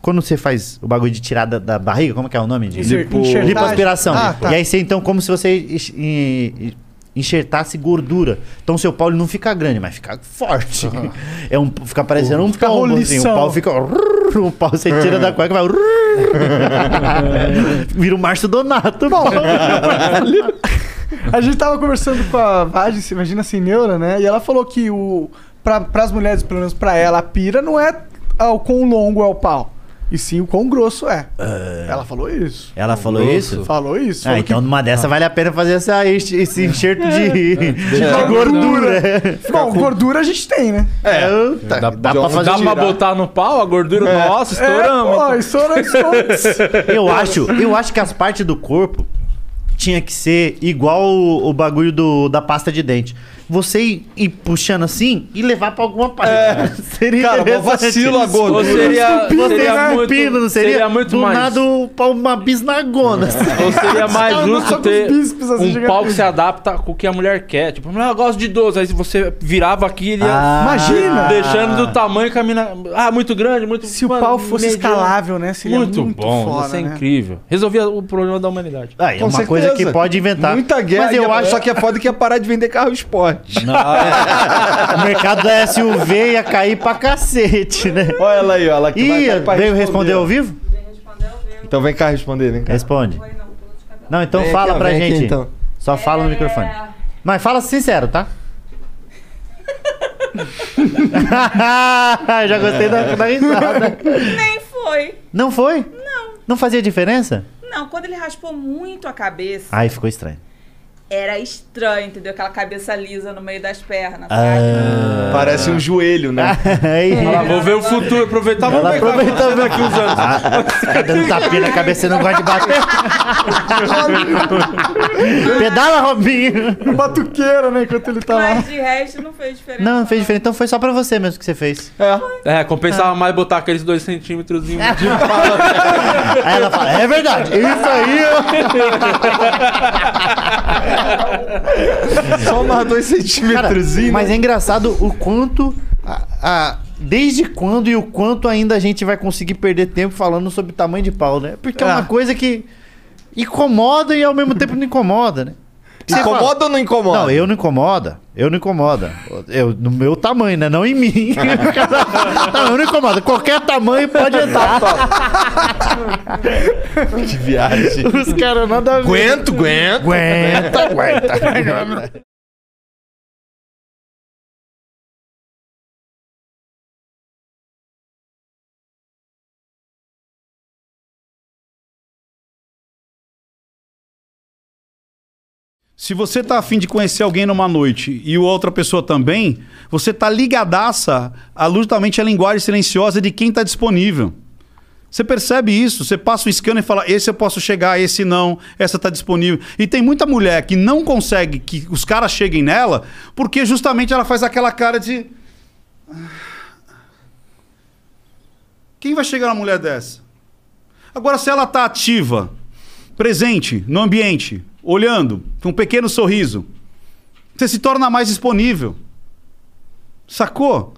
Quando você faz o bagulho de tirar da, da barriga, como que é o nome? De Enxer- enxertagem. lipoaspiração. Ah, tá. E aí você, então, como se você enxertasse gordura. Então seu pau ele não fica grande, mas fica forte. É um, fica parecendo um Fica pau, assim. Pau fica... O pau você tira da cueca e vai... Vira o Márcio Donato. Bom, A gente tava conversando com a Vagem, imagina sem neura, né? E ela falou que o. Pra, pras mulheres, pelo menos pra ela, a pira não é ah, o quão longo é o pau. E sim o quão grosso é. Ela falou isso. Ela falou isso? Falou isso. Ah, falou então que- numa dessa vale a pena fazer essa, esse enxerto de, de gordura. Bom, gordura a gente tem, né? É, tá, dá, Dá, pra fazer dá pra botar no pau a gordura? Nossa, estouramos. É, pô, estourou estouramos. Eu acho, eu acho que as partes do corpo tinha que ser igual o, o bagulho do, da pasta de dente. Você ir, ir puxando assim e levar pra alguma parte. Seria Cara, interessante. vacilo a Ou gordura. seria, Você seria vai muito, pino, não seria? seria muito do mais. nada pra uma bisnagona. Ou seria mais justo ter os bíceps, assim, um pau que se adapta com o que a mulher quer. Tipo, mulher, eu gosto de 12. Aí se você virava aqui, ele ia Ah. Imagina! deixando do tamanho que a mina... Ah, muito grande, muito... Se o mano, pau fosse mediano. escalável, né? Seria Muito, muito, bom, foda, isso é né? incrível. Resolvia o problema da humanidade. Ah, é uma certeza. coisa que pode inventar. Muita guerra. Mas eu acho Só que é foda que ia parar de vender carro esporte. O mercado da SUV ia cair pra cacete, né? Olha ela aí, ó. Ela que vai Ih, cair pra veio responder ao vivo? Então vem cá responder, vem cá. Responde. Não, então Vem fala aqui, ó, pra vem aqui, gente. então. Só fala no microfone. Mas fala sincero, tá? Já gostei da, da risada. Nem foi. Não foi? Não. Não fazia diferença? Não, quando ele raspou muito a cabeça, Aí ficou estranho. Era estranho, entendeu? Aquela cabeça lisa no meio das pernas? Ah. Parece um joelho, né? Aí, Ela, vou ver o futuro, aproveitar, vamos ver aproveitando daqui uns anos. Ah, fica dando tapinha na cabeça, você não gosta de bater. Pedala, Robinho. Batuqueira, né? Enquanto ele tá lá. Mas de resto não fez diferença. Não, não fez diferença. Então foi só pra você mesmo que você fez. É, compensava mais botar aqueles dois centímetros de Aí ela fala, é verdade. Isso aí, ó. Só mais dois centímetros. mas é engraçado o quanto. a- a- desde quando e o quanto ainda a gente vai conseguir perder tempo falando sobre tamanho de pau, né? Porque é, É. uma coisa que incomoda e ao mesmo tempo não incomoda, né? Você fala- Incomoda ou não incomoda? Não, eu não incomoda. Eu não incomoda. Eu, no meu tamanho, né? Não em mim. não, eu não incomoda. Qualquer tamanho pode entrar. Que viagem. Os caras nada a ver. Aguento, aguento. Aguenta, aguenta. Se você tá afim de conhecer alguém numa noite e outra pessoa também, você tá ligadaça à justamente a linguagem silenciosa de quem tá disponível. Você percebe isso, você passa o scanner e fala: esse eu posso chegar, esse não, essa tá disponível. E tem muita mulher que não consegue que os caras cheguem nela, porque justamente ela faz aquela cara de. Quem vai chegar numa mulher dessa? Agora, se ela tá ativa, presente no ambiente, olhando, com um pequeno sorriso, você se torna mais disponível. Sacou?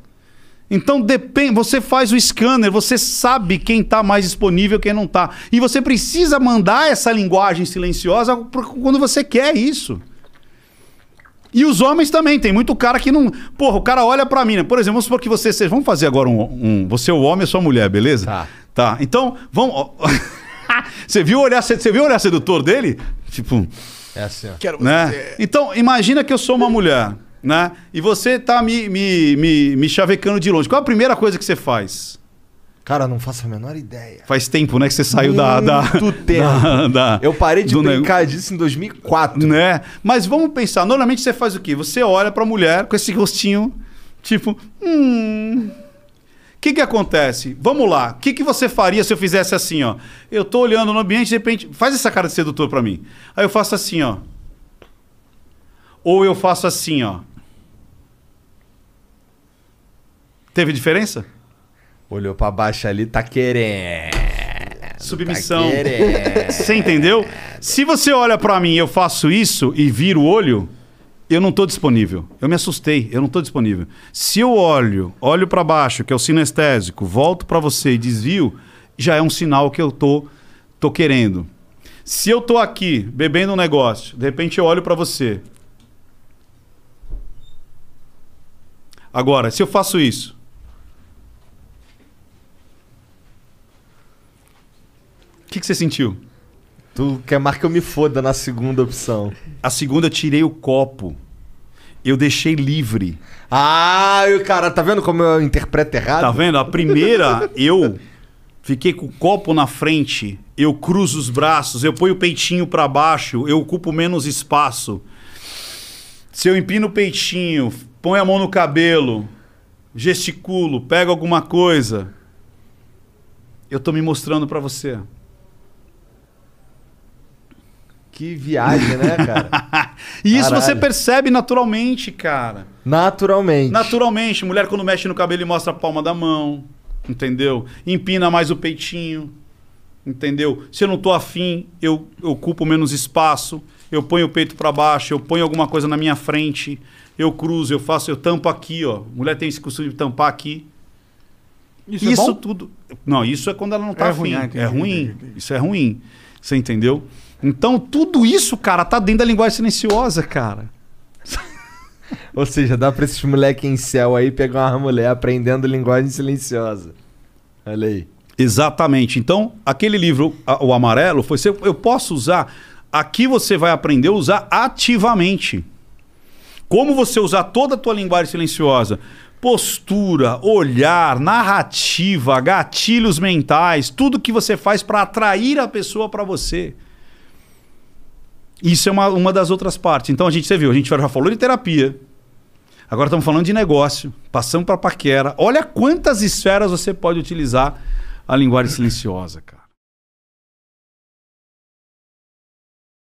Então depende, você faz o scanner, você sabe quem está mais disponível, quem não está. E você precisa mandar essa linguagem silenciosa quando você quer isso. E os homens também, tem muito cara que não. Porra, o cara olha pra mim, né? Por exemplo, vamos supor que você seja. Vamos fazer agora um. um- você é o homem e a sua mulher, beleza? Tá. Tá. Então, vamos. você viu olhar, você viu o olhar sedutor dele? Tipo É assim, ó. Quero né? Então, imagina que eu sou uma mulher, né? E você tá me, me, me, me chavecando de longe. Qual a primeira coisa que você faz? Cara, não faço a menor ideia. Faz tempo, né, que você saiu da, da... Muito tempo. da- da- Eu parei de brincar disso em 2004. Né? Mas vamos pensar, normalmente você faz o quê? Você olha pra mulher com esse rostinho, tipo, hum... O que que acontece? Vamos lá. O que que você faria se eu fizesse assim, ó? Eu tô olhando no ambiente, de repente, faz essa cara de sedutor pra mim. Aí eu faço assim, ó. Ou eu faço assim, ó. Teve diferença? Olhou pra baixo ali, tá querendo. Submissão. Tá querendo. Você entendeu? Se você olha pra mim e eu faço isso e viro o olho, eu não tô disponível. Eu me assustei, eu não tô disponível. Se eu olho, olho pra baixo, que é o sinestésico, volto pra você e desvio, já é um sinal que eu tô tô querendo. Se eu tô aqui bebendo um negócio, de repente eu olho pra você. Agora, se eu faço isso, o que, que você sentiu? Tu quer mais que eu me foda na segunda opção. A segunda eu tirei o copo. Eu deixei livre. Ah, o cara, tá vendo como eu interpreto errado? Tá vendo? A primeira, eu fiquei com o copo na frente, eu cruzo os braços, eu ponho o peitinho pra baixo, eu ocupo menos espaço. Se eu empino o peitinho, ponho a mão no cabelo, gesticulo, pego alguma coisa, eu tô me mostrando pra você. Que viagem, né, cara? E isso Caralho. você percebe naturalmente, cara. Naturalmente. Naturalmente, mulher quando mexe no cabelo e mostra a palma da mão, entendeu? Empina mais o peitinho, entendeu? Se eu não tô afim, eu, eu ocupo menos espaço, eu ponho o peito para baixo, eu ponho alguma coisa na minha frente, eu cruzo, eu faço, eu tampo aqui, ó. Mulher tem esse costume de tampar aqui. Isso, Isso, é bom? tudo. Não, isso é quando ela não tá É afim. ruim, ah, é ruim. Isso é ruim. Você entendeu? Então, tudo isso, cara, tá dentro da linguagem silenciosa, cara. Ou seja, dá pra esses moleque em céu aí pegar uma mulher aprendendo linguagem silenciosa. Olha aí. Exatamente. Então, aquele livro, o amarelo, foi ser- eu posso usar. Aqui você vai aprender a usar ativamente. Como você usar toda a tua linguagem silenciosa? Postura, olhar, narrativa, gatilhos mentais, tudo que você faz para atrair a pessoa para você. Isso é uma, uma das outras partes. Então a gente, você viu, a gente já falou de terapia. Agora estamos falando de negócio. Passamos para paquera. Olha quantas esferas você pode utilizar a linguagem silenciosa, cara.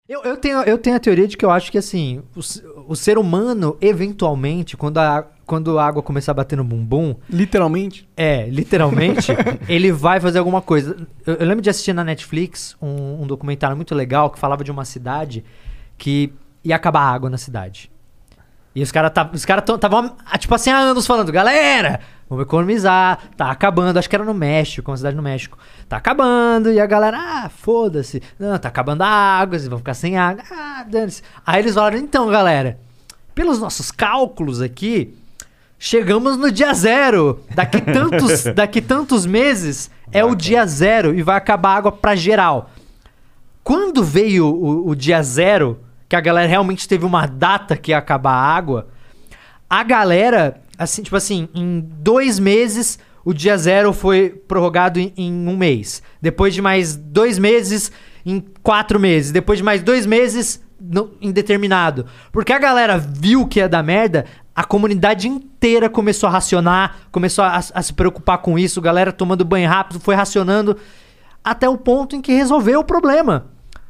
Eu, eu, tenho, eu tenho a teoria de que eu acho que, assim, o, o ser humano, eventualmente, quando a, quando a água começar a bater no bumbum, Literalmente. é, literalmente, ele vai fazer alguma coisa. Eu, eu lembro de assistir na Netflix um, um documentário muito legal que falava de uma cidade que ia acabar a água na cidade. E os caras os cara estavam, tipo assim, há anos falando, galera, vamos economizar, tá acabando, acho que era no México, uma cidade no México. Tá acabando, e a galera, ah, foda-se. Não, tá acabando a água, vocês vão ficar sem água. Ah, dane-se. Aí eles falaram, então, galera, pelos nossos cálculos aqui, chegamos no dia zero. Daqui tantos, daqui tantos meses é o dia zero e vai acabar a água pra geral. Quando veio o, o dia zero, que a galera realmente teve uma data que ia acabar a água, a galera, assim, tipo assim, em dois meses o dia zero foi prorrogado em, em um mês. Depois de mais dois meses, em quatro meses. Depois de mais dois meses, no- indeterminado. Porque a galera viu que ia dar merda, A comunidade inteira começou a racionar, começou a, a se preocupar com isso, galera tomando banho rápido, foi racionando até o ponto em que resolveu o problema.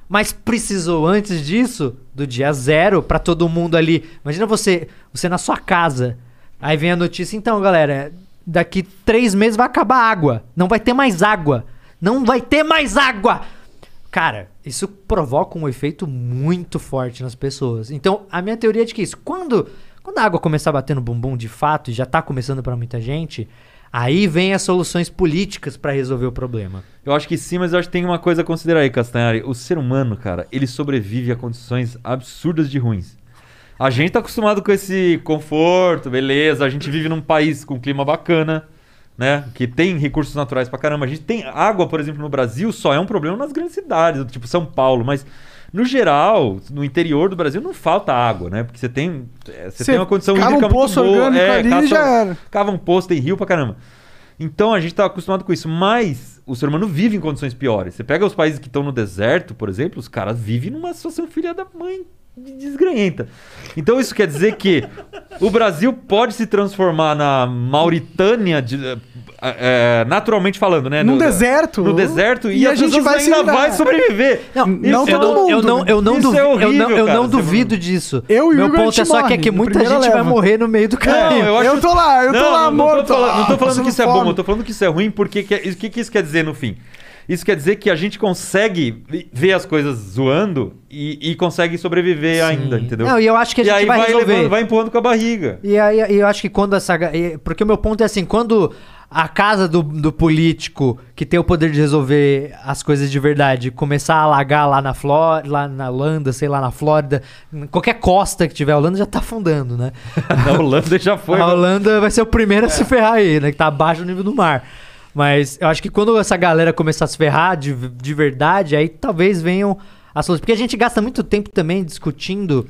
Mas precisou antes disso, do dia zero, pra todo mundo ali. Imagina você, você na sua casa. Aí vem a notícia, então, galera, daqui três meses vai acabar a água. Não vai ter mais água. Não vai ter mais água. Cara, isso provoca um efeito muito forte nas pessoas. Então, a minha teoria é de que isso, quando, quando a água começar a bater no bumbum de fato, e já tá começando pra muita gente, aí vem as soluções políticas pra resolver o problema. Eu acho que sim, mas eu acho que tem uma coisa a considerar aí, Castanhari. O ser humano, cara, ele sobrevive a condições absurdas de ruins. A gente tá acostumado com esse conforto, beleza. A gente vive num país com clima bacana, né? Que tem recursos naturais pra caramba. A gente tem água, por exemplo, no Brasil, só é um problema nas grandes cidades, tipo São Paulo, mas no geral, no interior do Brasil não falta água, né? Porque você tem, é, você Você tem uma condição cava um hídrica muito poço boa. orgânico É, ali caça- já era. Cava um poço, tem rio pra caramba. Então a gente tá acostumado com isso, mas o ser humano vive em condições piores. Você pega os países que estão no deserto, por exemplo, os caras vivem numa situação filha da mãe de desgranhenta. Então isso quer dizer que o Brasil pode se transformar na Mauritânia, de- é, é, naturalmente falando, né? Num No- deserto. No deserto e, E a gente vai ainda vai sobreviver. Não, Não eu todo não, eu mundo, não, eu não, Isso duvi- é eu horrível, não, eu cara, não duvido disso. Eu e o Meu ponto é só que, é que muita gente vai leva. morrer no meio do caminho. eu acho- Eu tô lá, eu tô não, lá não, morto. Não tô falando, não tô ah, falando que isso é bom, eu tô falando que isso é ruim, porque que, o que, que isso quer dizer no fim? Isso quer dizer que a gente consegue ver as coisas zoando e, e consegue sobreviver ainda, entendeu? Não, e eu acho que a e gente aí vai vai, resolver. levando, vai empurrando com a barriga. E aí e eu acho que quando essa. Porque o meu ponto é assim, quando a casa do, do político que tem o poder de resolver as coisas de verdade começar a alagar lá na Flórida, lá na Holanda, sei lá, na Flórida, qualquer costa que tiver, a Holanda já tá afundando, né? Na Holanda já foi. a Holanda vai ser o primeiro a se ferrar aí, né? Que tá abaixo do nível do mar. Mas eu acho que quando essa galera começar a se ferrar de, de verdade, aí talvez venham as soluções. Porque a gente gasta muito tempo também discutindo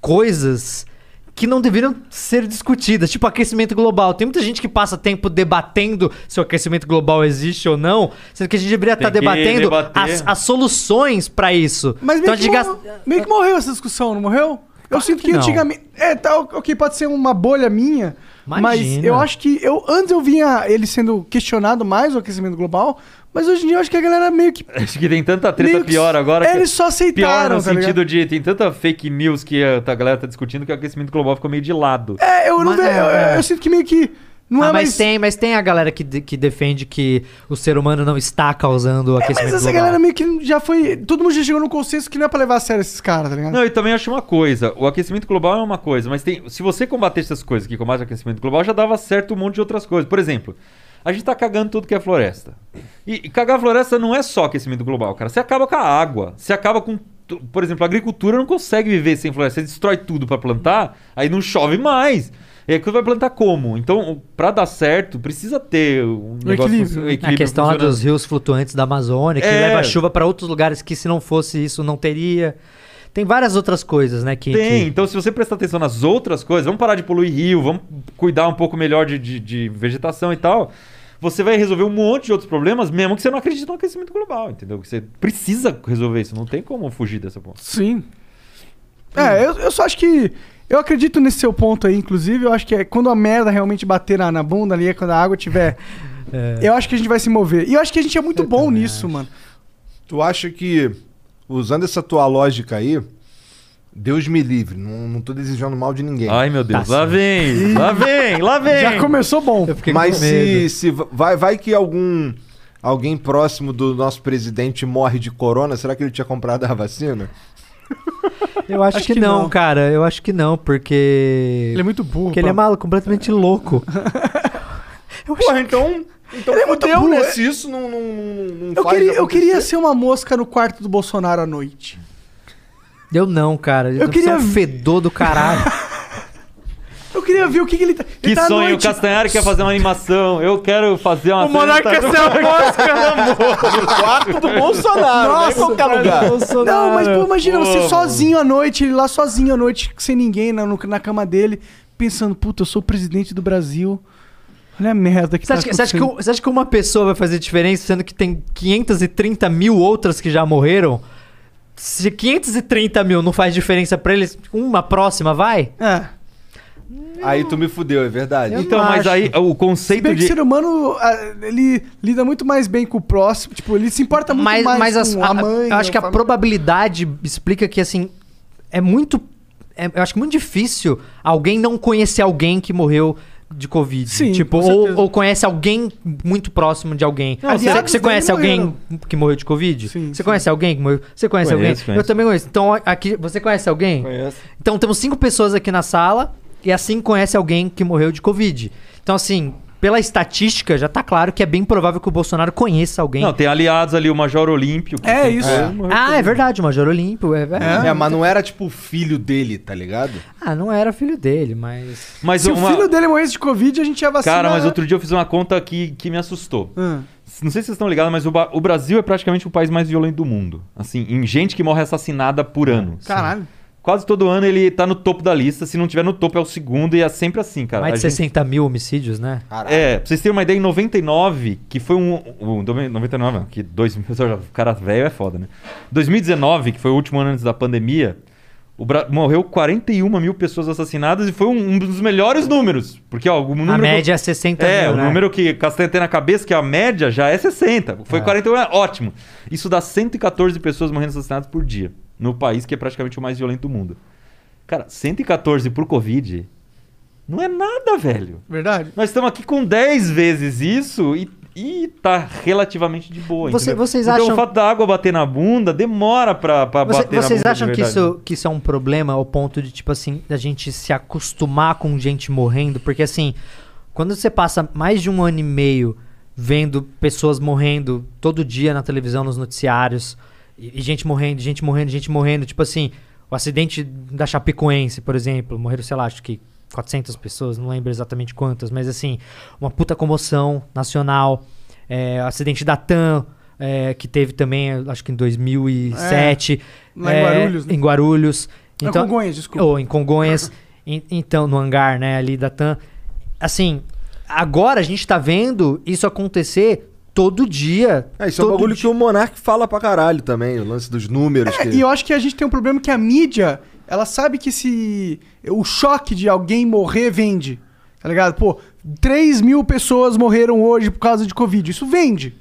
coisas que não deveriam ser discutidas, tipo aquecimento global. Tem muita gente que passa tempo debatendo se o aquecimento global existe ou não, sendo que a gente deveria Tem estar que debatendo as, as soluções pra isso. Mas meio, então que gasta. meio que morreu essa discussão, não morreu? Eu sinto que, que antigamente. É, tá, ok, pode ser uma bolha minha. Mas Imagina. eu acho que. Eu, antes eu vinha ele sendo questionado mais o aquecimento global. Mas hoje em dia eu acho que a galera meio que. Acho que tem tanta treta meio pior agora. que- Eles só aceitaram. Pior no tá ligado? sentido de. Tem tanta fake news que a, a galera tá discutindo que o aquecimento global ficou meio de lado. É, eu não Mas- vejo. Eu, é. eu sinto que meio que. Não Ah, é mas mais. tem, mas tem a galera que, de- que defende que o ser humano não está causando o É, aquecimento mas essa global. galera meio que já foi. Todo mundo já chegou no consenso que não é pra levar a sério esses caras, tá ligado? Não, e também acho uma coisa. O aquecimento global é uma coisa, mas tem, se você combater essas coisas que combate o aquecimento global, já dava certo um monte de outras coisas. Por exemplo, a gente tá cagando tudo que é floresta. E, e cagar a floresta não é só aquecimento global, cara. Você acaba com a água. Você acaba com. Por exemplo, a agricultura não consegue viver sem floresta. Você destrói tudo pra plantar, aí não chove mais. E aí você vai plantar como? Então, pra dar certo, precisa ter um negócio equilíbrio. funcio- a equilíbrio questão lá funcionando. dos rios flutuantes da Amazônia, que É. leva chuva pra outros lugares que se não fosse isso não teria. Tem várias outras coisas, né? Que, Tem, que- então se você prestar atenção nas outras coisas, vamos parar de poluir rio, vamos cuidar um pouco melhor de, de, de vegetação e tal. Você vai resolver um monte de outros problemas, mesmo que você não acredite no aquecimento global, entendeu? Que você precisa resolver isso, não tem como fugir dessa ponta. Sim. É, eu, eu só acho que. Eu acredito nesse seu ponto aí, inclusive. Eu acho que é quando a merda realmente bater na, na bunda ali, é quando a água tiver. Eu acho que a gente vai se mover. E eu acho que a gente é muito bom nisso, mano. Tu acha que, usando essa tua lógica aí, Deus me livre, não, não tô desejando mal de ninguém. Ai meu Deus, Tá lá vem, lá vem, lá vem. Já começou bom. Eu Mas se, se vai, vai que algum alguém próximo do nosso presidente morre de corona, será que ele tinha comprado a vacina? Eu acho, Acho que, que não, não. cara. Eu acho que não, porque. Ele é muito burro. Porque ele é maluco, completamente louco. Porra, então. Então Ele é muito burro, né? é. Se isso não, não, não, não Eu faz queria, eu queria ser uma mosca no quarto do Bolsonaro à noite. Eu não, cara. Eu queria- queria um fedor do caralho. Eu queria ver o que, que ele tá. Que ele tá sonho, o noite. Castanhari quer fazer uma animação. Eu quero fazer uma. O Monarca quer ser a No quarto do Bolsonaro, não é em qualquer lugar. Não, mas pô, imagina Pô, você mano. sozinho à noite, ele lá sozinho à noite, sem ninguém na, no- na cama dele, pensando, puta, eu sou o presidente do Brasil. Olha a merda que Você tá acha, que, você, acha que, acontecendo. você acha que uma pessoa vai fazer diferença, sendo que tem 530 mil outras que já morreram? Se 530 mil não faz diferença pra eles, uma próxima vai? É. Aí tu me fudeu, é verdade. Eu Então, mas acho. aí o Se conceito bem que o de. ser humano, ele lida muito mais bem com o próximo. Tipo, ele se importa muito mas, mais mas as- com a, a mãe. eu acho que a família. probabilidade explica que, assim, é muito. é- eu acho que é muito difícil alguém não conhecer alguém que morreu de Covid. Sim, tipo, com ou, ou conhece alguém muito próximo de alguém. Não, você, aliados você conhece alguém morreram. que morreu de Covid? Sim, você sim. conhece alguém que morreu? Você conhece Conheço, alguém? conheço. Eu também conheço. Então, aqui, você conhece alguém? Conheço. Então temos cinco pessoas aqui na sala e assim conhece alguém que morreu de Covid. Então, assim, pela estatística, já tá claro que é bem provável que o Bolsonaro conheça alguém. Não, tem aliados ali, o Major Olímpio. que É isso. morreu ah, é verdade, o Major Olímpio, é verdade. É, mas não era tipo o filho dele, tá ligado? Ah, não era filho dele, mas. Mas Se uma... o filho dele morresse de Covid, a gente ia vacinar. Cara, mas outro dia eu fiz uma conta que, que me assustou. Ah. Não sei se vocês estão ligados, mas o, Ba- o Brasil é praticamente o país mais violento do mundo. Assim, em gente que morre assassinada por ano. Caralho. Quase todo ano ele tá no topo da lista. Se não tiver no topo, é o segundo e é sempre assim, cara. mais de A gente- 60 mil homicídios, né? É, pra vocês terem uma ideia, em 99, que foi um. um 99, não, que 2000, o cara velho é foda, né? 2019, que foi o último ano antes da pandemia, o Bra- morreu 41 mil pessoas assassinadas e foi um, um dos melhores números. Porque, ó, o número. a que média é 60 é, mil. o né? número que Castanha tem na cabeça, que a média já é 60. Foi 41, é ótimo. Isso dá 114 pessoas morrendo assassinadas por dia. No país que é praticamente o mais violento do mundo. Cara, 114 por Covid não é nada, velho. Verdade. Nós estamos aqui com 10 vezes isso e, e tá relativamente de boa. Você- vocês então, acham- o fato da água bater na bunda demora pra, pra Você- bater na vocês bunda. acham de que isso, que isso é um problema ao ponto de, tipo assim, a gente se acostumar com gente morrendo? Porque, assim, quando você passa mais de um ano e meio vendo pessoas morrendo todo dia na televisão, nos noticiários, e, e gente morrendo, gente morrendo, gente morrendo, tipo assim, o acidente da Chapecoense, por exemplo, morreram, sei lá, acho que 400 pessoas, não lembro exatamente quantas, mas assim, uma puta comoção nacional. É, o acidente da TAM, é, que teve também, acho que em 2007. Lá em é, Guarulhos, né? Em Guarulhos. Não, Congonhas, desculpa. Ou em Congonhas. em- então, no hangar, né, ali da TAM. Assim, agora a gente tá vendo isso acontecer todo dia. É, isso é um todo bagulho dia. que o Monark fala pra caralho também, o lance dos números. É, que- e eu acho que a gente tem um problema que a mídia, ela sabe que se o choque de alguém morrer vende. Tá ligado? Pô, 3 mil pessoas morreram hoje por causa de Covid. Isso vende.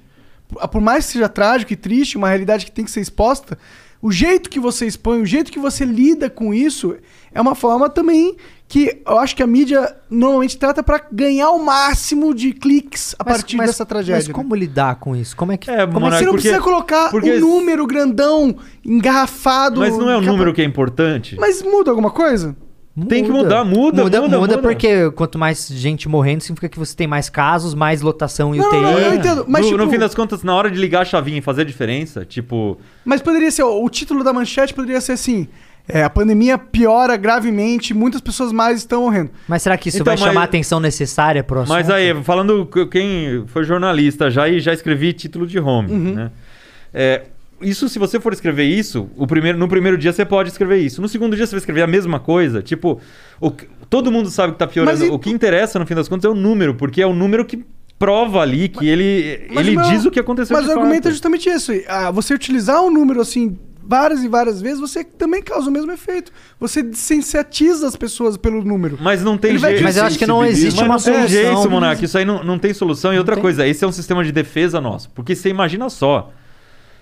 Por mais que seja trágico e triste, uma realidade que tem que ser exposta, o jeito que você expõe, o jeito que você lida com isso, é uma forma também que eu acho que a mídia normalmente trata pra ganhar o máximo de cliques a Mas- partir mas- dessa tragédia. Mas né? como lidar com isso? Como é que. É, como é Monark, Você não porque- precisa colocar porque- um número grandão, engarrafado. Mas não é o capa- número que é importante? Mas muda alguma coisa? Tem que mudar, muda, muda, muda, muda. porque quanto mais gente morrendo, significa que você tem mais casos, mais lotação Não, UTI. não, não, eu entendo. Mas, no, tipo, no fim das contas, na hora de ligar a chavinha e fazer a diferença, tipo. mas poderia ser, ó, o título da manchete poderia ser assim: é, a pandemia piora gravemente, muitas pessoas mais estão morrendo. Mas será que isso Então, vai mas- chamar a atenção necessária pro assunto? Mas aí, falando quem foi jornalista já e já escrevi título de home, Uhum. né? É, isso, se você for escrever isso, o primeiro, no primeiro dia você pode escrever isso. No segundo dia você vai escrever a mesma coisa. Tipo, o que- todo mundo sabe que tá piorando. Mas e- O que interessa, no fim das contas, é o número, porque é o número que prova ali que ele, Mas ele o meu- diz o que aconteceu Mas de o argumento fato. é justamente isso. Ah, você utilizar um número assim várias e várias vezes, você também causa o mesmo efeito. Você sensatiza as pessoas pelo número. Mas não tem jeito. Mas eu acho que não existe Mas uma não tem solução. jeito, Monark. Isso aí não, não tem solução. E outra tem. coisa, esse é um sistema de defesa nosso. Porque você imagina só.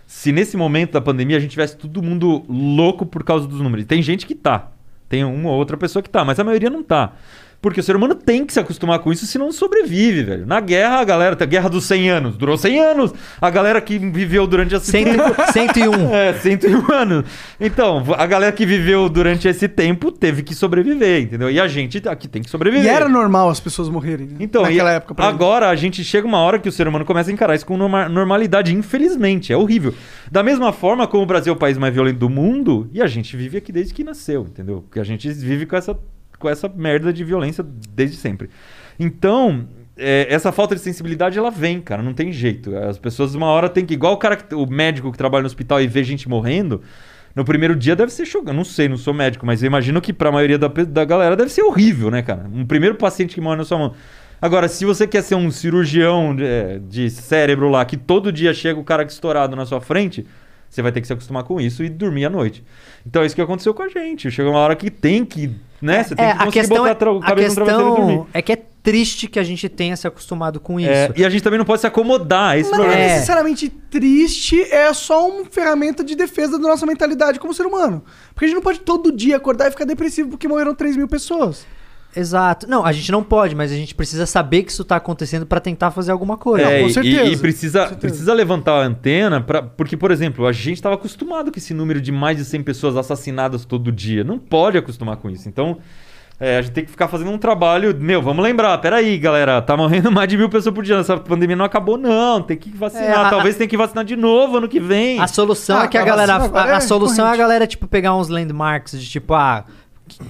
Se nesse momento da pandemia a gente tivesse todo mundo louco por causa dos números. Tem gente que tá. Tem uma ou outra pessoa que tá, mas a maioria não tá. Porque o ser humano tem que se acostumar com isso, senão não sobrevive, velho. Na guerra, a galera. A guerra dos 100 anos. Durou 100 anos. A galera que viveu durante esse Cento- tempo. 101. É, 101 anos. Então, a galera que viveu durante esse tempo teve que sobreviver, entendeu? E a gente aqui tem que sobreviver. E era normal as pessoas morrerem. Né? Então, naquela época. pra agora a gente chega uma hora que o ser humano começa a encarar isso com norma- normalidade, infelizmente. É horrível. Da mesma forma como o Brasil é o país mais violento do mundo, e a gente vive aqui desde que nasceu, entendeu? Porque a gente vive com essa, com essa merda de violência desde sempre. Então, é, essa falta de sensibilidade, ela vem, cara, não tem jeito. As pessoas, uma hora, tem que. Igual o cara, que- o médico que trabalha no hospital e vê gente morrendo. No primeiro dia deve ser chocante. Não sei, não sou médico, mas eu imagino que pra maioria da, da galera deve ser horrível, né, cara? Um primeiro paciente que morre na sua mão. Agora, se você quer ser um cirurgião de, de cérebro lá, que todo dia chega o cara estourado na sua frente, Você vai ter que se acostumar com isso e dormir à noite. Então é isso que aconteceu com a gente. Chegou uma hora que tem que, né? Você tem É, que a conseguir botar é, a o a cabeça no travesseiro e dormir. é que é triste que a gente tenha se acostumado com isso. É, e a gente também não pode se acomodar. Esse Mas não problema. é necessariamente triste, é só uma ferramenta de defesa da nossa mentalidade como ser humano. Porque a gente não pode todo dia acordar e ficar depressivo porque morreram 3 mil pessoas. Exato. Não, a gente não pode, mas a gente precisa saber que isso tá acontecendo pra tentar fazer alguma coisa. É, com e- certeza, E, e precisa, certeza. precisa levantar a antena, pra, porque, por exemplo, a gente estava acostumado com esse número de mais de 100 pessoas assassinadas todo dia. Não pode acostumar com isso. Então, é, a gente tem que ficar fazendo um trabalho. Meu, vamos lembrar, peraí, galera, tá morrendo mais de mil pessoas por dia. Essa pandemia não acabou, não. Tem que vacinar. É, a- Talvez tenha que vacinar de novo ano que vem. A solução Ah, é que a a galera. vacina agora A, a é solução é a corrente. galera, tipo, pegar uns landmarks de tipo, ah,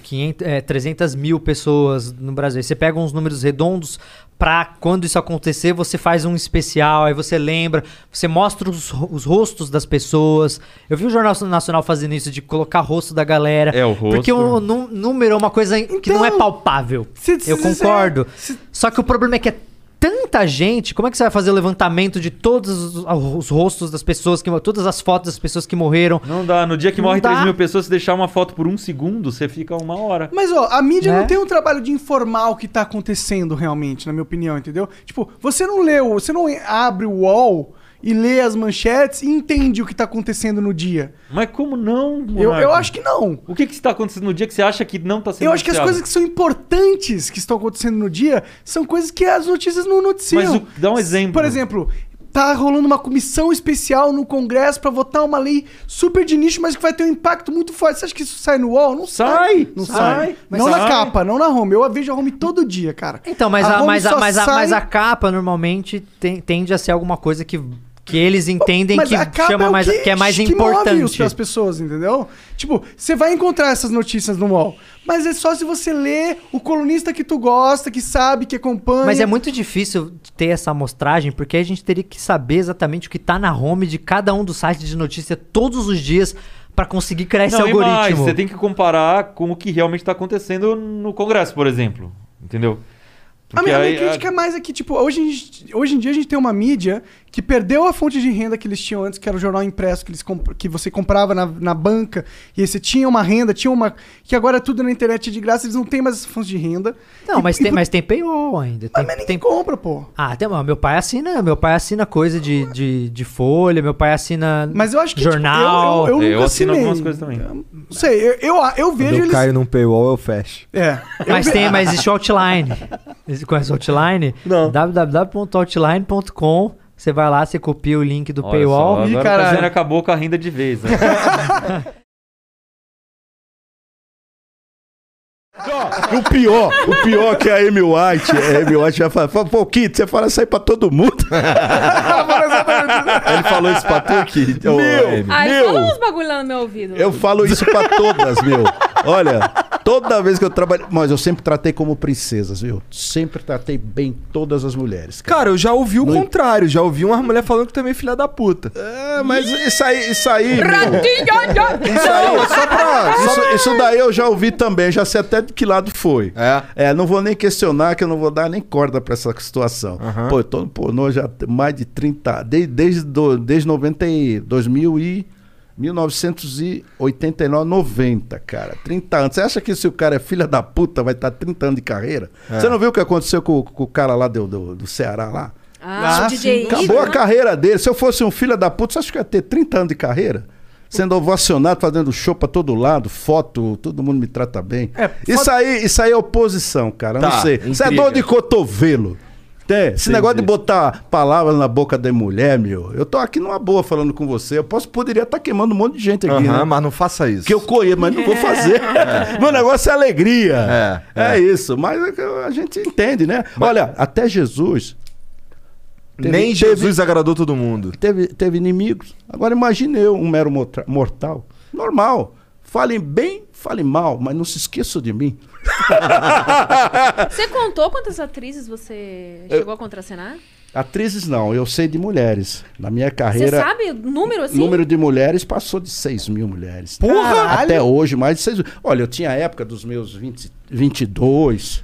500, é, 300 mil pessoas no Brasil. Você pega uns números redondos pra quando isso acontecer, você faz um especial, aí você lembra, você mostra os, os rostos das pessoas. Eu vi o Jornal Nacional fazendo isso, de colocar rosto da galera. É, o rosto. Porque o nú- número é uma coisa que não é Então, palpável. se- se- Eu se- concordo. se- Só que o problema é que é tanta gente, como é que você vai fazer o levantamento de todos os, os rostos das pessoas, que, todas as fotos das pessoas que morreram? Não dá. No dia que Não morre dá. 3 mil pessoas, se deixar uma foto por um segundo, você fica uma hora. Mas, ó, a mídia Né? não tem um trabalho de informar o que tá acontecendo realmente, na minha opinião, entendeu? Tipo, você não o- você não abre o UOL e lê as manchetes e entende o que tá acontecendo no dia. Mas como não? Eu, eu acho que não. O que que está acontecendo no dia que você acha que não está sendo Eu acho que as coisas que são importantes que estão acontecendo no dia são coisas que as notícias não noticiam. Mas o- dá um exemplo. Por exemplo, tá rolando uma comissão especial no Congresso pra votar uma lei super de nicho, mas que vai ter um impacto muito forte. Você acha que isso sai no UOL? Não sai. Sai, Não sai, sai. Não na sai. capa, não na home. Eu vejo a home todo dia, cara. Então, mas a, home mas, a, mas, a, mas a capa normalmente tem- tende a ser alguma coisa que, que eles entendem Mas que chama é o mais, que, é mais que importante. os- as pessoas, entendeu? Tipo, você vai encontrar essas notícias no UOL, mas é só se você lê o colunista que tu gosta, que sabe, que acompanha. Mas é muito difícil ter essa amostragem, porque a gente teria que saber exatamente o que tá na home de cada um dos sites de notícia todos os dias pra conseguir criar esse Não, e mais, algoritmo. você tem que comparar com o que realmente está acontecendo no Congresso, por exemplo. Entendeu? A Porque minha, a minha aí- crítica é mais aqui, tipo, hoje, gente- hoje em dia a gente tem uma mídia que perdeu a fonte de renda que eles tinham antes, que era o jornal impresso, que, eles comp- que você comprava na, na banca, e aí você tinha uma renda, tinha uma. que agora é tudo na internet de graça, eles não têm mais essa fonte de renda. Não, E- mas, e tem, por- mas tem paywall ainda. Tem, Mas tem- compra, pô. Ah, tem, meu pai assina, meu pai assina coisa de, de, de folha, meu pai assina Mas eu acho que. tipo, jornal. eu, eu, eu, Eu nunca assino algumas coisas também. Não sei, eu, eu, eu Quando vejo eu eles. caio num paywall, eu fecho. É. Mas tem, mas existe o Outline. Você conhece o Outline? Não. www.outline.com. Você vai lá, você copia o link do Olha paywall. só, agora caralho. o acabou com a renda de vez. Né? O pior, o pior que a Amy White, a Amy White já fala, fala, pô, Kit, você fala isso aí pra todo mundo. Ele falou isso pra tu? Ô, Meu! Amy. Ai, Meu! fala uns bagulho lá no meu ouvido. Eu falo isso pra todas, meu. Olha, toda vez que eu trabalho. Mas eu sempre tratei como princesas, viu? Sempre tratei bem todas as mulheres. Cara, eu já ouvi o No- contrário. Já ouvi uma mulher falando que também é filha da puta. É, mas isso aí, isso aí, meu. Isso aí, só pra. Isso, isso daí eu já ouvi também, já sei até de que lado foi. É? É, não vou nem questionar, que eu não vou dar nem corda pra essa situação. Aham. Pô, eu tô no pornô já mais de 30. Desde, desde, do, desde 90 e 2000 e. 1989, 90, cara. 30 anos. Você acha que se o cara é filha da puta, vai estar 30 anos de carreira? Você não viu o que aconteceu com, com o cara lá do, do, do Ceará lá? Ah, Ah, o DJ Acabou a Igor. carreira dele. Se eu fosse um filho da puta, você acha que eu ia ter 30 anos de carreira? Sendo ovacionado, fazendo show pra todo lado, foto, todo mundo me trata bem. É, isso, aí, isso aí é oposição, cara. Tá, não sei. Isso é intriga. dor de cotovelo. Tem. Esse Entendi. negócio de botar palavras na boca da mulher, meu. Eu tô aqui numa boa falando com você. Eu posso, poderia estar queimando um monte de gente aqui, Aham, né? mas não faça isso. Que eu conheço, mas não vou fazer. Meu negócio é alegria. É, É, é. isso. Mas é que a gente entende, né? Olha, até Jesus. teve- Nem teve- Jesus agradou todo mundo. teve, teve inimigos. Agora imagine eu, um mero morta- mortal. Normal. Falem bem, falem mal, mas não se esqueçam de mim. Você contou quantas atrizes você chegou a contracenar? Atrizes não, eu sei de mulheres. Na minha Você carreira, sabe o número assim? número de mulheres passou de 6 mil mulheres. Porra! Até hoje, mais de 6 mil. Olha, eu tinha a época dos meus 20, 22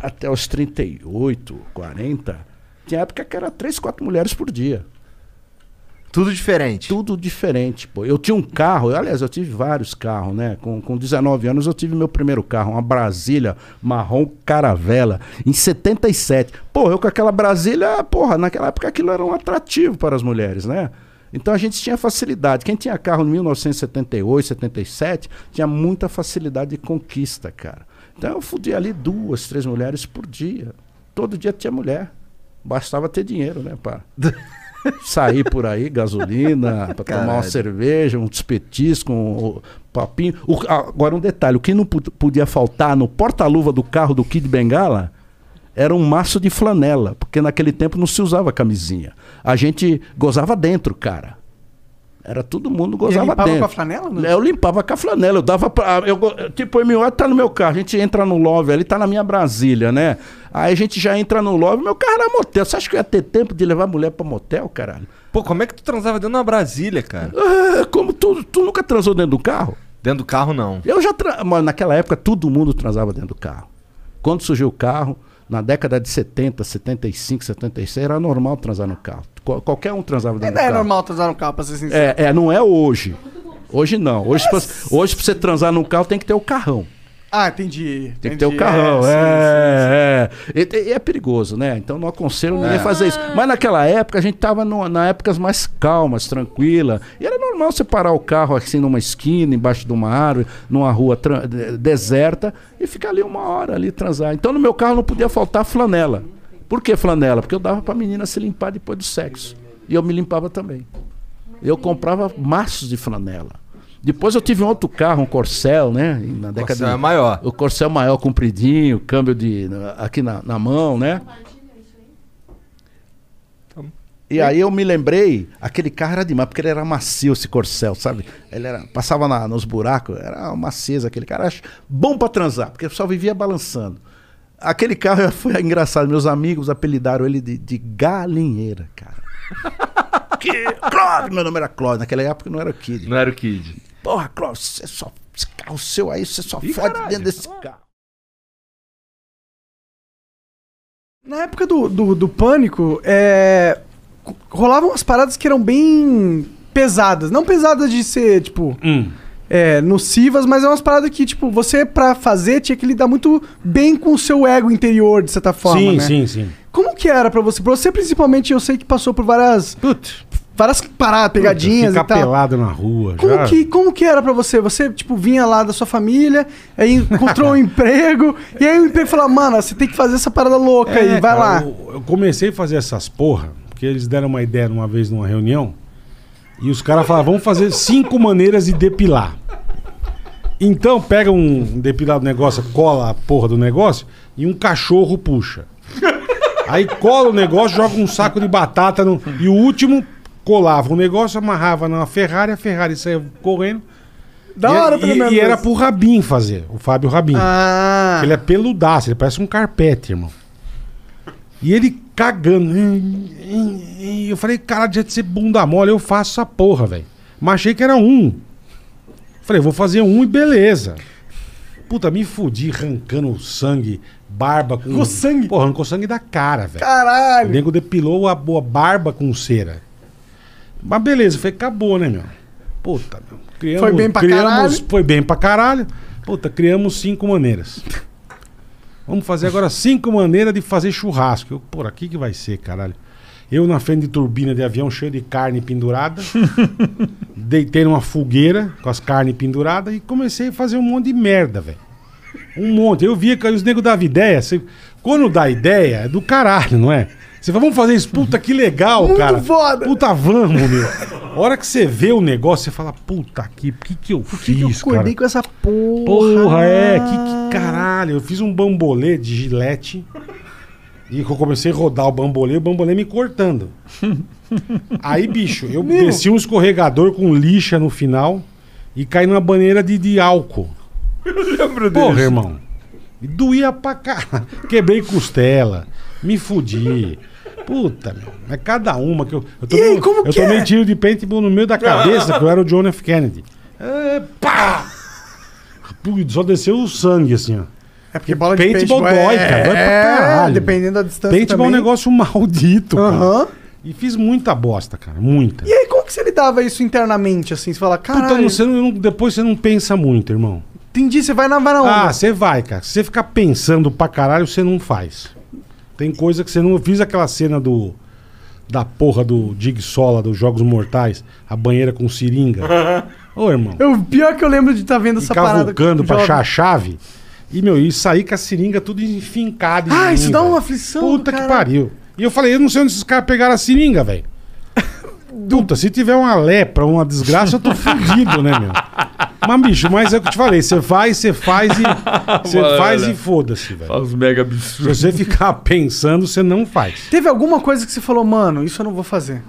até os 38, 40. Tinha época que era 3, 4 mulheres por dia. Tudo diferente. Tudo diferente, pô. Eu tinha um carro, eu, aliás, eu tive vários carros, né? Com, com 19 anos eu tive meu primeiro carro, uma Brasília marrom caravela, em 77. Pô, eu com aquela Brasília, porra, naquela época aquilo era um atrativo para as mulheres, né? Então a gente tinha facilidade. Quem tinha carro em 1978, 77, tinha muita facilidade de conquista, cara. Então eu fudia ali duas, três mulheres por dia. Todo dia tinha mulher. Bastava ter dinheiro, né, pá? Sair por aí, gasolina, pra tomar uma cerveja, um despetisco, um, um papinho. O- agora um detalhe, o que não podia faltar no porta-luva do carro do Kid Bengala era um maço de flanela, porque naquele tempo não se usava camisinha. A gente gozava dentro, cara. Era todo mundo E gozava limpava dentro. com a flanela? Não? Eu limpava com a flanela, eu dava pra. Eu, tipo, o M8 tá no meu carro, a gente entra no love ali, tá na minha Brasília, né? Aí a gente já entra no love, meu carro era motel. Você acha que eu ia ter tempo de levar mulher pra motel, caralho? Pô, como é que tu transava dentro de uma Brasília, cara? Ah, como tu, tu nunca transou dentro do carro? Dentro do carro, não. Eu já. Tra... Mas naquela época todo mundo transava dentro do carro. Quando surgiu o carro, na década de 70, 75, 76, era normal transar no carro. Qual- qualquer um transava dentro do é carro. normal transar no carro, pra ser sincero. É, é, não é hoje. Hoje não. Hoje, pra, hoje pra você transar num carro tem que ter o carrão. Ah, entendi. Tem que ter o carrão. É, é. E, e é perigoso, né? Então não aconselho ninguém a fazer isso. Mas naquela época a gente tava no, na épocas mais calmas, tranquila. E era normal você parar o carro assim numa esquina, embaixo de uma árvore, numa rua deserta e ficar ali uma hora ali transar. Então no meu carro não podia faltar flanela. Por que flanela? Porque eu dava pra menina se limpar depois do sexo. E eu me limpava também. Eu comprava maços de flanela. Depois eu tive um outro carro, um Corcel, né? Na década Corcel é maior. O Corcel maior, compridinho, câmbio de aqui na, na mão, né? E aí eu me lembrei, aquele carro era demais, porque ele era macio, esse Corcel, sabe? Ele era, passava na- nos buracos, era uma macieza aquele cara. Bom pra transar, porque só vivia balançando. Aquele carro foi engraçado, meus amigos apelidaram ele de, de galinheira, cara. que, Clóvis, meu nome era Clóvis, naquela época não era o Kid. Não era o Kid. Porra, Clóvis, você só, esse carro seu aí, você só fode dentro desse carro. Na época do, do, do pânico, é, rolavam umas paradas que eram bem pesadas. Não pesadas de ser, tipo, Hum. É, nocivas, mas é umas paradas que, tipo, você pra fazer tinha que lidar muito bem com o seu ego interior, de certa forma, sim, né? sim, sim. Como que era pra você? Pra você, principalmente, eu sei que passou por várias... Várias paradas, pegadinhas Ficar e tal. pelado na rua. Como já. que, como que era pra você? Você, tipo, vinha lá da sua família, aí encontrou um emprego, e aí o emprego falou, mano, você tem que fazer essa parada louca aí, É, vai cara, lá. Eu, eu comecei a fazer essas porra, porque eles deram uma ideia uma vez numa reunião, e os caras falaram, vamos fazer cinco maneiras de depilar. Então pega um depilado do negócio, cola a porra do negócio, e um cachorro puxa. Aí cola o negócio, joga um saco de batata no, e o último colava o negócio, amarrava numa Ferrari, a Ferrari saia correndo. Da e, hora, e, pelo menos. e era pro Rabin fazer, o Fábio Rabin. Ah. Ele é peludaço, ele parece um carpete, irmão. E ele cagando. Eu falei, cara, de ser bunda mole, eu faço essa porra, velho. Mas achei que era um. Falei, vou fazer um e beleza. Puta, me fudi arrancando sangue, barba com. Com sangue? Porra, arrancou sangue da cara, velho. O Caralho. nego depilou a, a barba com cera. Mas beleza, foi, acabou, né, meu? Puta, meu. Criamos, Foi bem pra criamos, caralho. Foi bem pra caralho. Puta, criamos cinco maneiras. Vamos fazer agora cinco maneiras de fazer churrasco. Eu, por aqui que vai ser, caralho. Eu na frente de turbina de avião cheio de carne pendurada. deitei numa fogueira com as carnes penduradas e comecei a fazer um monte de merda, velho. Um monte. Eu via que os negros davam ideia. você- Quando dá ideia, é do caralho, não é? Você fala, vamos fazer isso. Puta, que legal, Muito cara. foda. Puta, vamos, meu. A hora que você vê o negócio, você fala, puta, que, por que, que eu que fiz, eu cara? acordei com essa porra? Porra, é, que, que caralho. Eu fiz um bambolê de gilete. E que eu comecei a rodar o bambolê, o bambolê me cortando. Aí, bicho, eu Meu. desci um escorregador com lixa no final e caí numa banheira de, de álcool. Eu lembro Porra, irmão. Doía pra caralho. Quebrei costela, me fudi. Puta, meu. É cada uma que eu. Eu tomei, aí, como eu que tomei é? tiro de paintball no meio da cabeça, que eu era o John F. Kennedy. É, pá! Só desceu o sangue, assim, ó. É porque bola de Paintball paintball dói, é- cara. Dói pra é, caralho. dependendo da distância Paintball é um negócio maldito, cara. Aham. E fiz muita bosta, cara. Muita. E aí, como que você lidava isso internamente, assim? Você fala, Puta, caralho, não- você não- depois você não pensa muito, irmão. entendi, você vai na, vai onda. Ah, você vai, cara. Se você ficar pensando pra caralho, você não faz. Tem coisa que você não. Eu fiz aquela cena do. Da porra do Dig Sola, dos Jogos Mortais, a banheira com seringa. Ô, irmão. Eu, pior que eu lembro de estar vendo essa parada. Cavucando pra achar a chave. E, meu, e sair com a seringa tudo enfincada. Ah, mim, isso dá uma aflição. Puta que pariu. E eu falei, eu não sei onde esses caras pegaram a seringa, velho. Puta, se tiver uma lepra, uma desgraça, eu tô fudido, né, meu? Mas, bicho, mas é o que eu te falei, você faz, você faz e. Você Mano, faz e foda-se, velho. Faz mega Se absurdos. você ficar pensando, você não faz. Teve alguma coisa que você falou, mano, isso eu não vou fazer.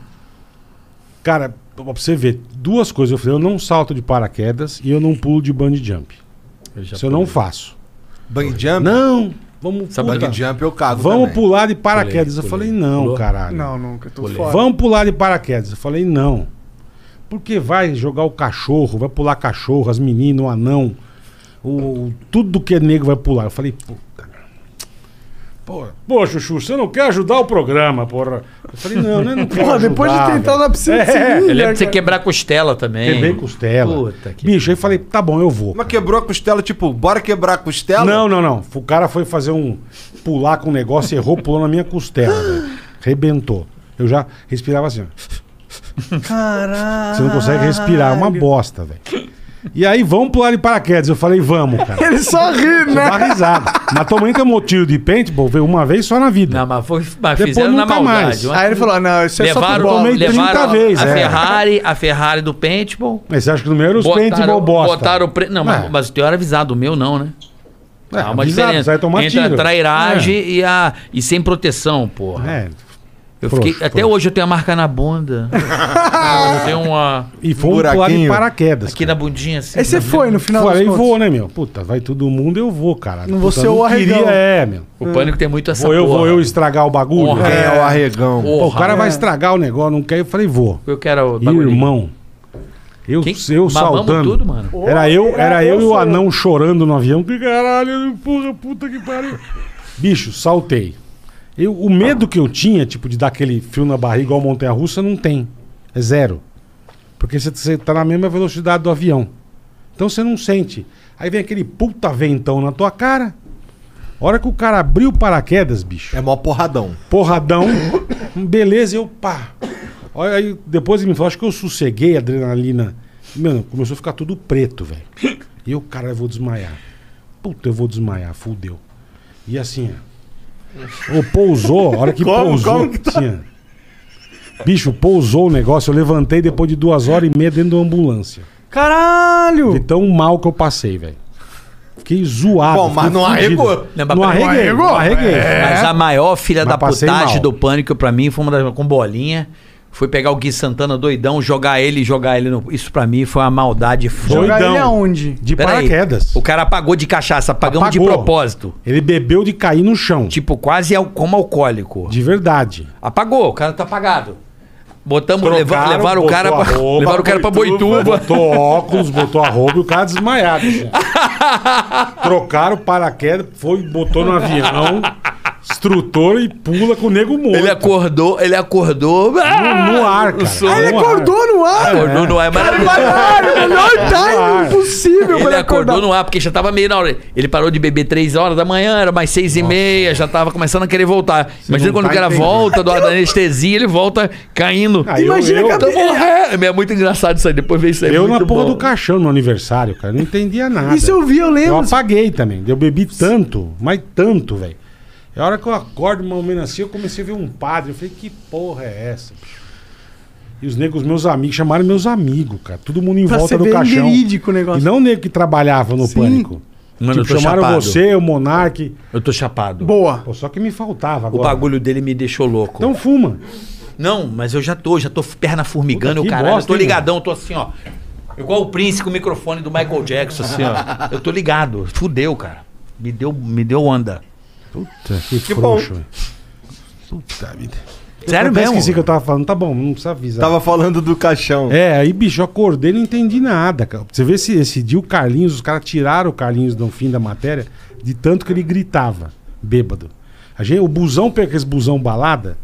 Cara, pra você ver, duas coisas. Eu falei, eu não salto de paraquedas e eu não pulo de bungee jump. Isso eu não faço. Bang jump? Não, vamos Sabe puta, bang jump eu cago Vamos também. pular de paraquedas. Pulei, eu falei, não, Pulou? caralho. Não, nunca, tô fora. Vamos pular de paraquedas. Eu falei, não. Porque vai jogar o cachorro, vai pular cachorro, as meninas, o anão, o, tudo que é negro vai pular. Eu falei, puta. Pô, pô, Chuchu, você não quer ajudar o programa, porra. Eu falei, não, né? Não quero Porra, depois de ajudar, entrado velho. na piscina de É, Eu lembro de você quebrar costela também. Quebrei costela. Puta que. Bicho, aí falei, tá bom, eu vou. Mas quebrou a costela, tipo, bora quebrar a costela? Não, não, não. O cara foi fazer um. pular com um negócio, errou, pulou na minha costela, velho. Rebentou. Eu já respirava assim, ó. Caralho. Você não consegue respirar, é uma bosta, velho. E aí, vamos pular de paraquedas. Eu falei, vamos, cara. Ele só ri, né? dá risada. Mas tua mãe tomou tiro de paintball veio uma vez só na vida. Não, mas, foi, mas Depois fizeram na nunca maldade. mais. Aí ele falou, não, isso é só levaram, futebol. tomei 30 levaram vezes, a é. Ferrari, a Ferrari do paintball. Mas você acha que no meu era os paintball bosta? Botaram o pre... Não, mas, É. mas o teu era avisado, o meu não, né? É, Há uma avisado, diferença. você vai tomar entre tiro. a trairagem e, a... e sem proteção, porra. É. Eu frouxo, fiquei... Até hoje eu tenho a marca na bunda. eu tenho uma. E fomos pular de paraquedas. Aqui na bundinha, assim. Aí você foi no final Falei, contas. vou, né, meu? Puta, vai todo mundo, eu vou, cara. Não vou ser o arregão. queria, é, meu. O pânico tem muito essa Vou eu, porra. vou eu estragar o bagulho? Porra. É o arregão? Pô, o cara É. vai estragar o negócio, não quer. Eu falei, vou. Eu quero o bagulho. Irmão. Eu, Quem? eu saltando. tudo, mano. Era eu, era eu e o anão chorando no avião. Que caralho, porra, puta que pariu. Bicho, saltei. Eu, o medo que eu tinha, tipo, de dar aquele frio na barriga igual montanha russa, não tem. É zero. Porque você- você tá na mesma velocidade do avião. Então você não sente. Aí vem aquele puta ventão na tua cara. A hora que o cara abriu o paraquedas, bicho. É mó porradão. Porradão. beleza, eu pá. Olha aí, depois ele me falou, acho que eu sosseguei a adrenalina. Mano, começou a ficar tudo preto, velho. E eu, cara, eu vou desmaiar. Puta, eu vou desmaiar, fudeu. E assim, ó. Ô, pousou, a hora que Como? pousou. Como que tá? ó. Bicho, pousou o negócio, eu levantei depois de duas horas e meia dentro da ambulância. Caralho! De tão mal que eu passei, velho. Fiquei zoado. Bom, mas não arregou. Não, Não arreguei, não arreguei. Mas a maior filha Mas da putagem mal. do pânico pra mim foi uma das, com bolinha. Foi pegar o Gui Santana doidão, jogar ele e jogar ele no. Isso pra mim foi uma maldade foda. Jogar Doidão. ele aonde? De Peraí, paraquedas. O cara apagou de cachaça, apagamos de Apagou. propósito. Ele bebeu de cair no chão. Tipo, quase al- como alcoólico. De verdade. Apagou, o cara tá apagado. Botamos, Trocaram, leva- levaram o botou cara pra, roupa, levaram o cara pra Boituva. Botou óculos, botou a roupa e o cara desmaiado. assim. Trocaram o paraquedas, foi, botou no avião, instrutor e pula com o nego morto. Ele acordou, ele acordou. no, no ar, cara. som. Ah, ele No ar. acordou no ar? Acordou no ar, é maravilhoso. Caralho, melhor ar. timing possível pra Ele ele acordou no ar, porque já tava meio na hora. Ele parou de beber 3 horas da manhã, era mais 6 e meia, já tava começando a querer voltar. Imagina não quando tá o cara entendendo. volta do, da anestesia, ele volta caindo. Ah, eu- Imagina eu, que Tamo ré. É muito engraçado isso aí, depois vê isso aí. eu muito na porra bom. do caixão no aniversário, cara. Não entendia nada. Isso eu vi, eu Eu lembro. apaguei também. Eu bebi tanto, mas tanto, velho. E a hora que eu acordo, mais ou menos assim, eu comecei a ver um padre. Eu falei, que porra é essa, bicho? E os negros, meus amigos, chamaram meus amigos, cara. Todo mundo em Pra volta do caixão. verídico o negócio. E não o nego que trabalhava no Sim. pânico. Mano, tipo, eu tô chamaram chapado. você, o Monark. Eu tô chapado. Boa. Pô, só que me faltava O agora. bagulho dele me deixou louco. Então fuma. Não, mas eu já tô, já tô perna formigando, Puta, o caralho. bosta, eu tô hein, ligadão, eu tô assim, ó. Igual o Prince com o microfone do Michael Jackson, assim, ó. Eu tô ligado. Fudeu, cara. Me deu, me deu onda. Puta, que, Que frouxo, velho. Puta vida. Sério eu mesmo? esqueci que eu tava falando. Tá bom, não precisa avisar. Tava falando do caixão. É, aí, bicho, eu acordei e não entendi nada, cara. Você vê esse, esse dia o Carlinhos, os caras tiraram o Carlinhos no fim da matéria de tanto que ele gritava, bêbado. A gente, o busão, aquele busão balada,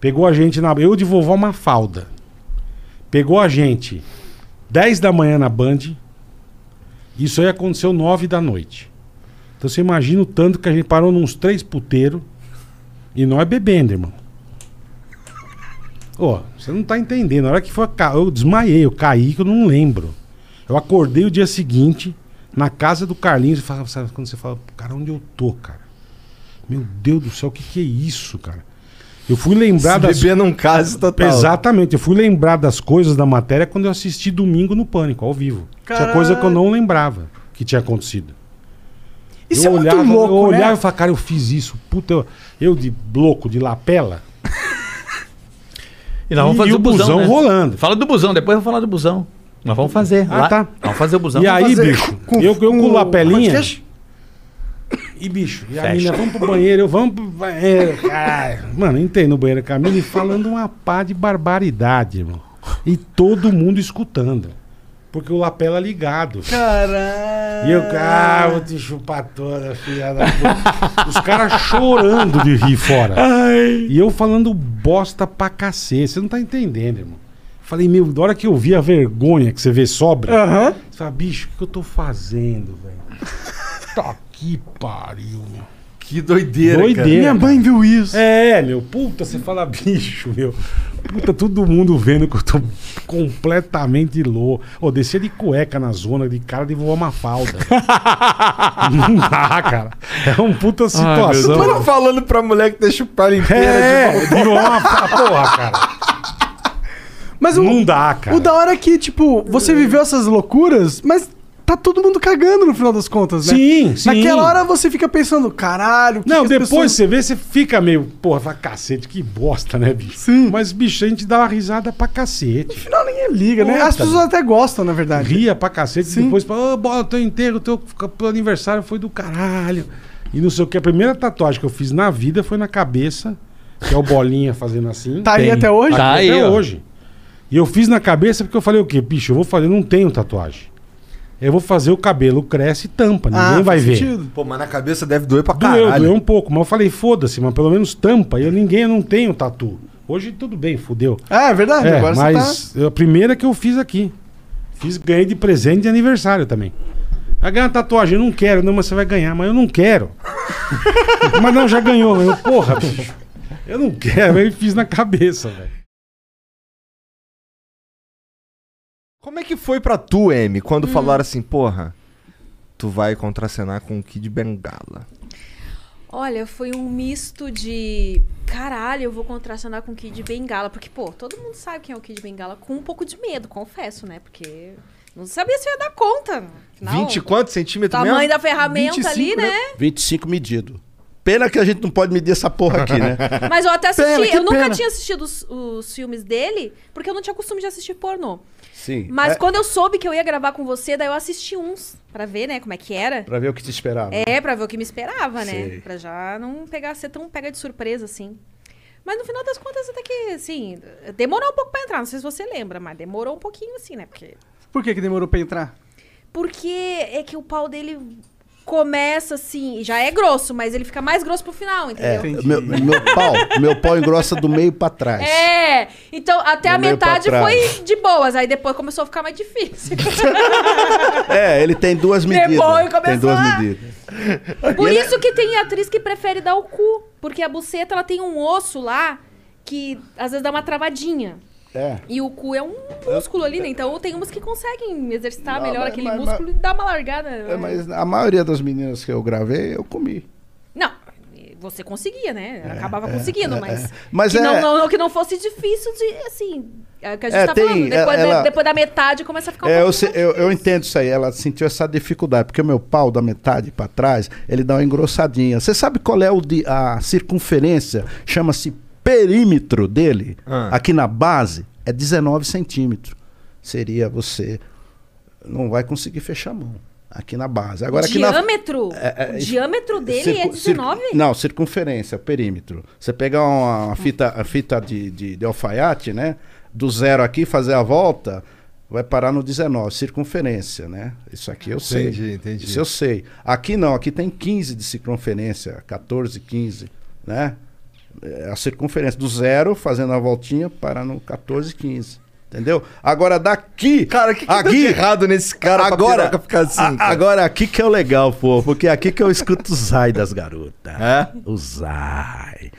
Pegou a gente na. Eu de vovó Mafalda. Pegou a gente 10 da manhã na Band. Isso aí aconteceu 9 da noite. Então você imagina o tanto que a gente parou nos três puteiros e nós bebendo, irmão. Ô, você não tá entendendo. Na hora que foi. Eu desmaiei, eu caí que eu não lembro. Eu acordei o dia seguinte na casa do Carlinhos e falava, sabe quando você fala, cara, onde eu tô, cara? Meu Deus do céu, o que, que é isso, cara? Eu fui lembrar Se das num caso total. Exatamente, eu fui lembrar das coisas da matéria quando eu assisti domingo no Pânico, ao vivo. Tinha Caralho. coisa que eu não lembrava que tinha acontecido. Isso eu é muito olhava, louco, eu olhava né? e falava, cara, eu fiz isso. Puta, eu, eu de louco, de lapela. E nós vamos E fazer o o busão, busão né? rolando. Fala do busão, depois eu vou falar do busão. Nós vamos fazer. Ah, lá. tá. Vamos fazer o busão. E vamos aí, fazer. bicho, eu, eu com lapelinha. Podcast? E, bicho, e a menina, vamos pro banheiro, eu vamos pro banheiro. Caralho. Mano, entrei no banheiro com a menina e falando uma pá de barbaridade, irmão. E todo mundo escutando. Porque o lapela ligado. Caralho. E eu, ah, vou te chupar toda, filha da puta. Os caras chorando de rir fora. E eu falando bosta pra cacete. Você não tá entendendo, irmão. Falei, meu, da hora que eu vi a vergonha que você vê sobra, Aham. você fala, bicho, o que eu tô fazendo, velho? Tá que pariu, meu. Que doideira, Doideira. cara. Minha mãe viu isso. É, meu, puta, você fala, bicho, meu. Puta, todo mundo vendo que eu tô completamente louco. Ô, descer de cueca na zona de cara de vovó Mafalda. Não dá, cara. É um puta situação. Mano, falando pra mulher que deixa o pau inteira é, de vovó Mafalda. Porra, cara. Mas o, Não dá, cara. o da hora é que, tipo, você viveu essas loucuras, mas tá todo mundo cagando no final das contas, né? Sim, sim. Naquela hora você fica pensando, caralho, o que Não, que depois pessoas- você vê, você fica meio, porra, fala, cacete, que bosta, né, bicho? Sim. Mas, bicho, a gente dá uma risada pra cacete. No final ninguém liga, né? Puta, As pessoas até gostam, na verdade. Ria pra cacete, Sim. depois fala, ô, bola, teu enterro, teu, teu aniversário foi do caralho. E não sei o que. A primeira tatuagem que eu fiz na vida foi na cabeça, que é o bolinha fazendo assim. Tá aí até hoje? Tá Até aí, ó. hoje. E eu fiz na cabeça porque eu falei o quê? Bicho, eu vou fazer, eu não tenho tatuagem. Eu vou fazer o cabelo cresce e tampa, ninguém Ah, vai ver. sentido. Pô, mas na cabeça deve doer pra Doeu, caralho. doeu um pouco, mas eu falei, foda-se, mas pelo menos tampa. Eu ninguém, eu não tenho tatu. Hoje tudo bem, fudeu. É, é verdade. É, Agora você tá... mas a primeira que eu fiz aqui. Fiz, ganhei de presente de aniversário também. Vai ganhar uma tatuagem, eu não quero, não, mas você vai ganhar, mas eu não quero. mas não, já ganhou, eu, porra, bicho. Eu não quero, aí fiz na cabeça, velho. Como é que foi pra tu, M, quando Hum. falaram assim, porra, tu vai contracenar com o Kid Bengala? Olha, foi um misto de caralho, eu vou contracionar com o Kid Bengala. Porque, pô, todo mundo sabe quem é o Kid Bengala com um pouco de medo, confesso, né? Porque não sabia se eu ia dar conta. Afinal, 20 e quantos centímetros tamanho mesmo? da ferramenta ali, 25, né? 25 medido. Pena que a gente não pode medir essa porra aqui, né? Mas eu até assisti, Pena, eu nunca pena. tinha assistido os, os filmes dele, porque eu não tinha costume de assistir pornô. Sim. Mas é, quando eu soube que eu ia gravar com você, daí eu assisti uns pra ver, né, como é que era. Pra ver o que te esperava. É, pra ver o que me esperava, né? Sei. Pra já não pegar, ser tão pega de surpresa assim. Mas no final das contas, até que, assim, demorou um pouco pra entrar. Não sei se você lembra, mas demorou um pouquinho assim, né? Porque, Por que que demorou pra entrar? porque é que o pau dele começa assim, já é grosso, mas ele fica mais grosso pro final, É, entendeu? meu, meu pau, meu pau engrossa do meio pra trás. É, então até Do a metade foi de boas, aí depois começou a ficar mais difícil. É, ele tem duas medidas. Depois começou Tem duas a- medidas. Por E ele- isso que tem atriz que prefere dar o cu, porque a buceta ela tem um osso lá que às vezes dá uma travadinha. É. E o cu é um músculo ali, né? Então tem umas que conseguem exercitar Não, melhor mas- aquele mas- músculo e dar uma largada. É, mas a maioria das meninas que eu gravei, eu comi. Não, você conseguia, né? Acabava é, conseguindo, é, mas. é. Mas que, é- não, não- que não fosse difícil de, assim. É o que a gente É, tá tem, falando. Depois, ela- da, depois da metade começa a ficar um É, eu, se- eu, eu entendo isso aí. Ela sentiu essa dificuldade, porque o meu pau da metade pra trás, ele dá uma engrossadinha. Você sabe qual é o de, a circunferência? Chama-se perímetro dele, Ah. aqui na base, é 19 centímetros. Seria você. Não vai conseguir fechar a mão. Aqui na base. Agora aqui na. diâmetro. É, é, o diâmetro dele é Circu- circu- 19? Não, circunferência, perímetro. Você pegar uma, uma fita, a fita de, de, de alfaiate, né? Do zero aqui, fazer a volta, vai parar no 19, circunferência, né? Isso aqui eu sei. Entendi, entendi. Isso eu sei. Aqui não, aqui tem 15 de circunferência, 14, 15, né? É a circunferência do zero, fazendo a voltinha, para no 14, 15. Entendeu? Agora daqui. Cara, o que, que aqui, errado nesse cara agora, pra ficar assim? a- cara? agora aqui que é o legal, pô, porque aqui que eu escuto o Zai das garotas. É? O Zai.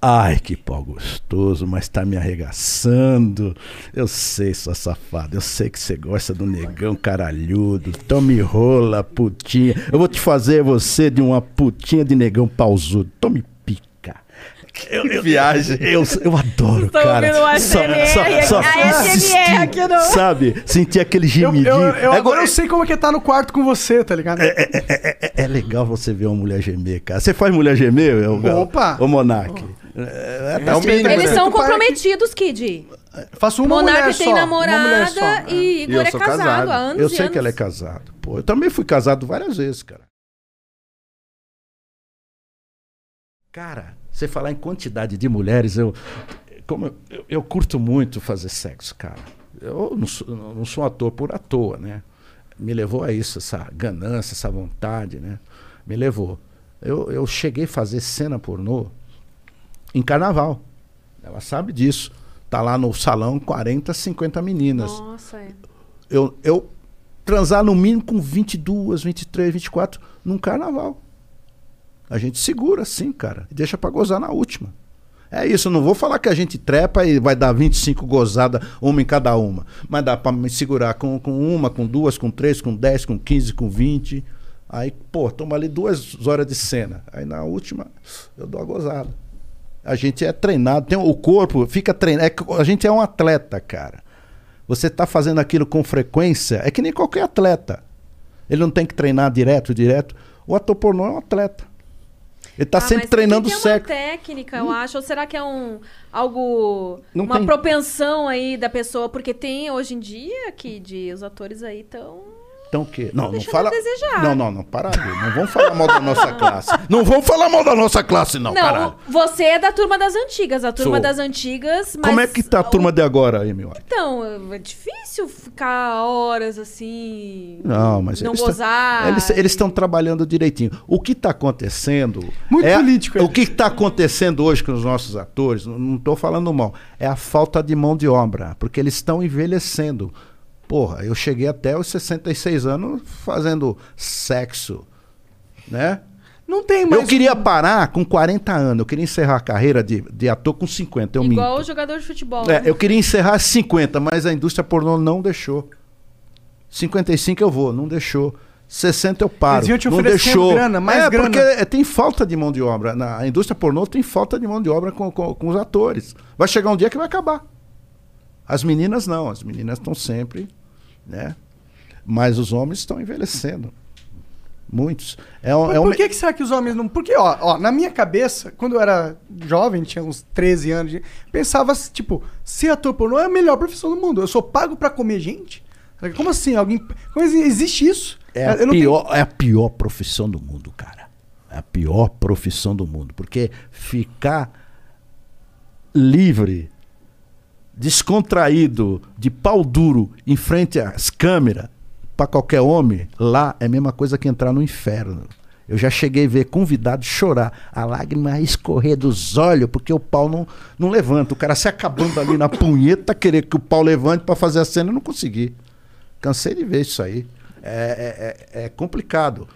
Ai, que pau gostoso, mas tá me arregaçando. Eu sei, sua safada, eu sei que você gosta do negão caralhudo. Tome rola, putinha. Eu vou te fazer você de uma putinha de negão pausudo. Tome. Eu, eu, viagem. Eu, eu adoro, Estou cara. ouvindo o ASMR, a ASMR aqui no- Sabe? Sentir aquele Eu, gemidinho. eu, eu, É agora go- eu sei como é que tá no quarto com você, tá ligado? é, é legal você ver uma mulher gemer, cara. Você faz mulher gemer, eu, Opa! Ô, Monark. É, É o mínimo, Eles né? são comprometidos, Kid. Faço uma Monark mulher tem só, namorada só, é. e Igor é casado, há anos Eu e sei anos. que ela é casado. Pô, eu também fui casado várias vezes, cara. Cara, você falar em quantidade de mulheres, eu, como eu, eu, curto muito fazer sexo, cara. Eu não sou, não sou um ator por à toa, né? Me levou a isso, essa ganância, essa vontade, né? Me levou. Eu, eu cheguei a fazer cena pornô em carnaval. Ela sabe disso. Tá lá no salão 40, 50 meninas Nossa, é. eu, eu transar no mínimo com 22, 23, 24 num carnaval. A gente segura assim, cara, e deixa pra gozar na última. É isso, não vou falar que a gente trepa e vai dar 25 gozadas, uma em cada uma. Mas dá pra me segurar com, com uma, com duas, com três, com 10, com 15, com 20. Aí, pô, toma ali duas horas de cena. Aí na última, eu dou a gozada. A gente é treinado, tem o corpo fica treinado. É a gente é um atleta, cara. Você está fazendo aquilo com frequência, é que nem qualquer atleta. Ele não tem que treinar direto, direto. O ator pornô é um atleta. Ele está Ah, sempre mas treinando tem sexo. uma técnica, eu acho. Ou será que é um algo Não uma tem. propensão aí da pessoa, porque tem hoje em dia que os atores aí estão Então o quê? Não, não Deixando fala. Não, não, não, para. Não vamos falar mal da nossa classe. Não vamos falar mal da nossa classe, não, caralho. você é da turma das antigas, a turma Sou. das antigas, mas Como é que tá a turma de agora aí, meu? Então, é difícil ficar horas assim. Não, mas não eles gozar. Eles eles estão trabalhando direitinho. O que está acontecendo? Muito é, político, O que está acontecendo hoje com os nossos atores? Não estou falando mal. É a falta de mão de obra, porque eles estão envelhecendo. Porra, eu cheguei até os 66 anos fazendo sexo, né? Não tem mais. Eu queria parar com 40 anos. Eu queria encerrar a carreira de, de ator com 50. Eu Igual minto. o jogador de futebol. É, né? eu queria encerrar 50, mas a indústria pornô não deixou. 55 eu vou, não deixou. 60 eu paro. Eles iam te não deixou. grana, mais é, grana. porque é, tem falta de mão de obra. Na a indústria pornô tem falta de mão de obra com, com, com os atores. Vai chegar um dia que vai acabar. As meninas não, as meninas estão sempre, né? Mas os homens estão envelhecendo. Muitos. É, um- é um- por que, que será que os homens não. Porque, ó, ó, na minha cabeça, quando eu era jovem, tinha uns 13 anos, pensava, tipo, ser ator pornô é a melhor profissão do mundo. Eu sou pago pra comer gente? Como assim? Alguém. Como exi- existe isso? É a, não tenho- pior, é a pior profissão do mundo, cara. É a pior profissão do mundo. Porque ficar livre, descontraído, de pau duro, em frente às câmeras, para qualquer homem, lá é a mesma coisa que entrar no inferno. Eu já cheguei a ver convidado chorar, a lágrima escorrer dos olhos, porque o pau não, não levanta. O cara se acabando ali na punheta, querer que o pau levante para fazer a cena, eu não consegui. Cansei de ver isso aí. É, é- é- é complicado.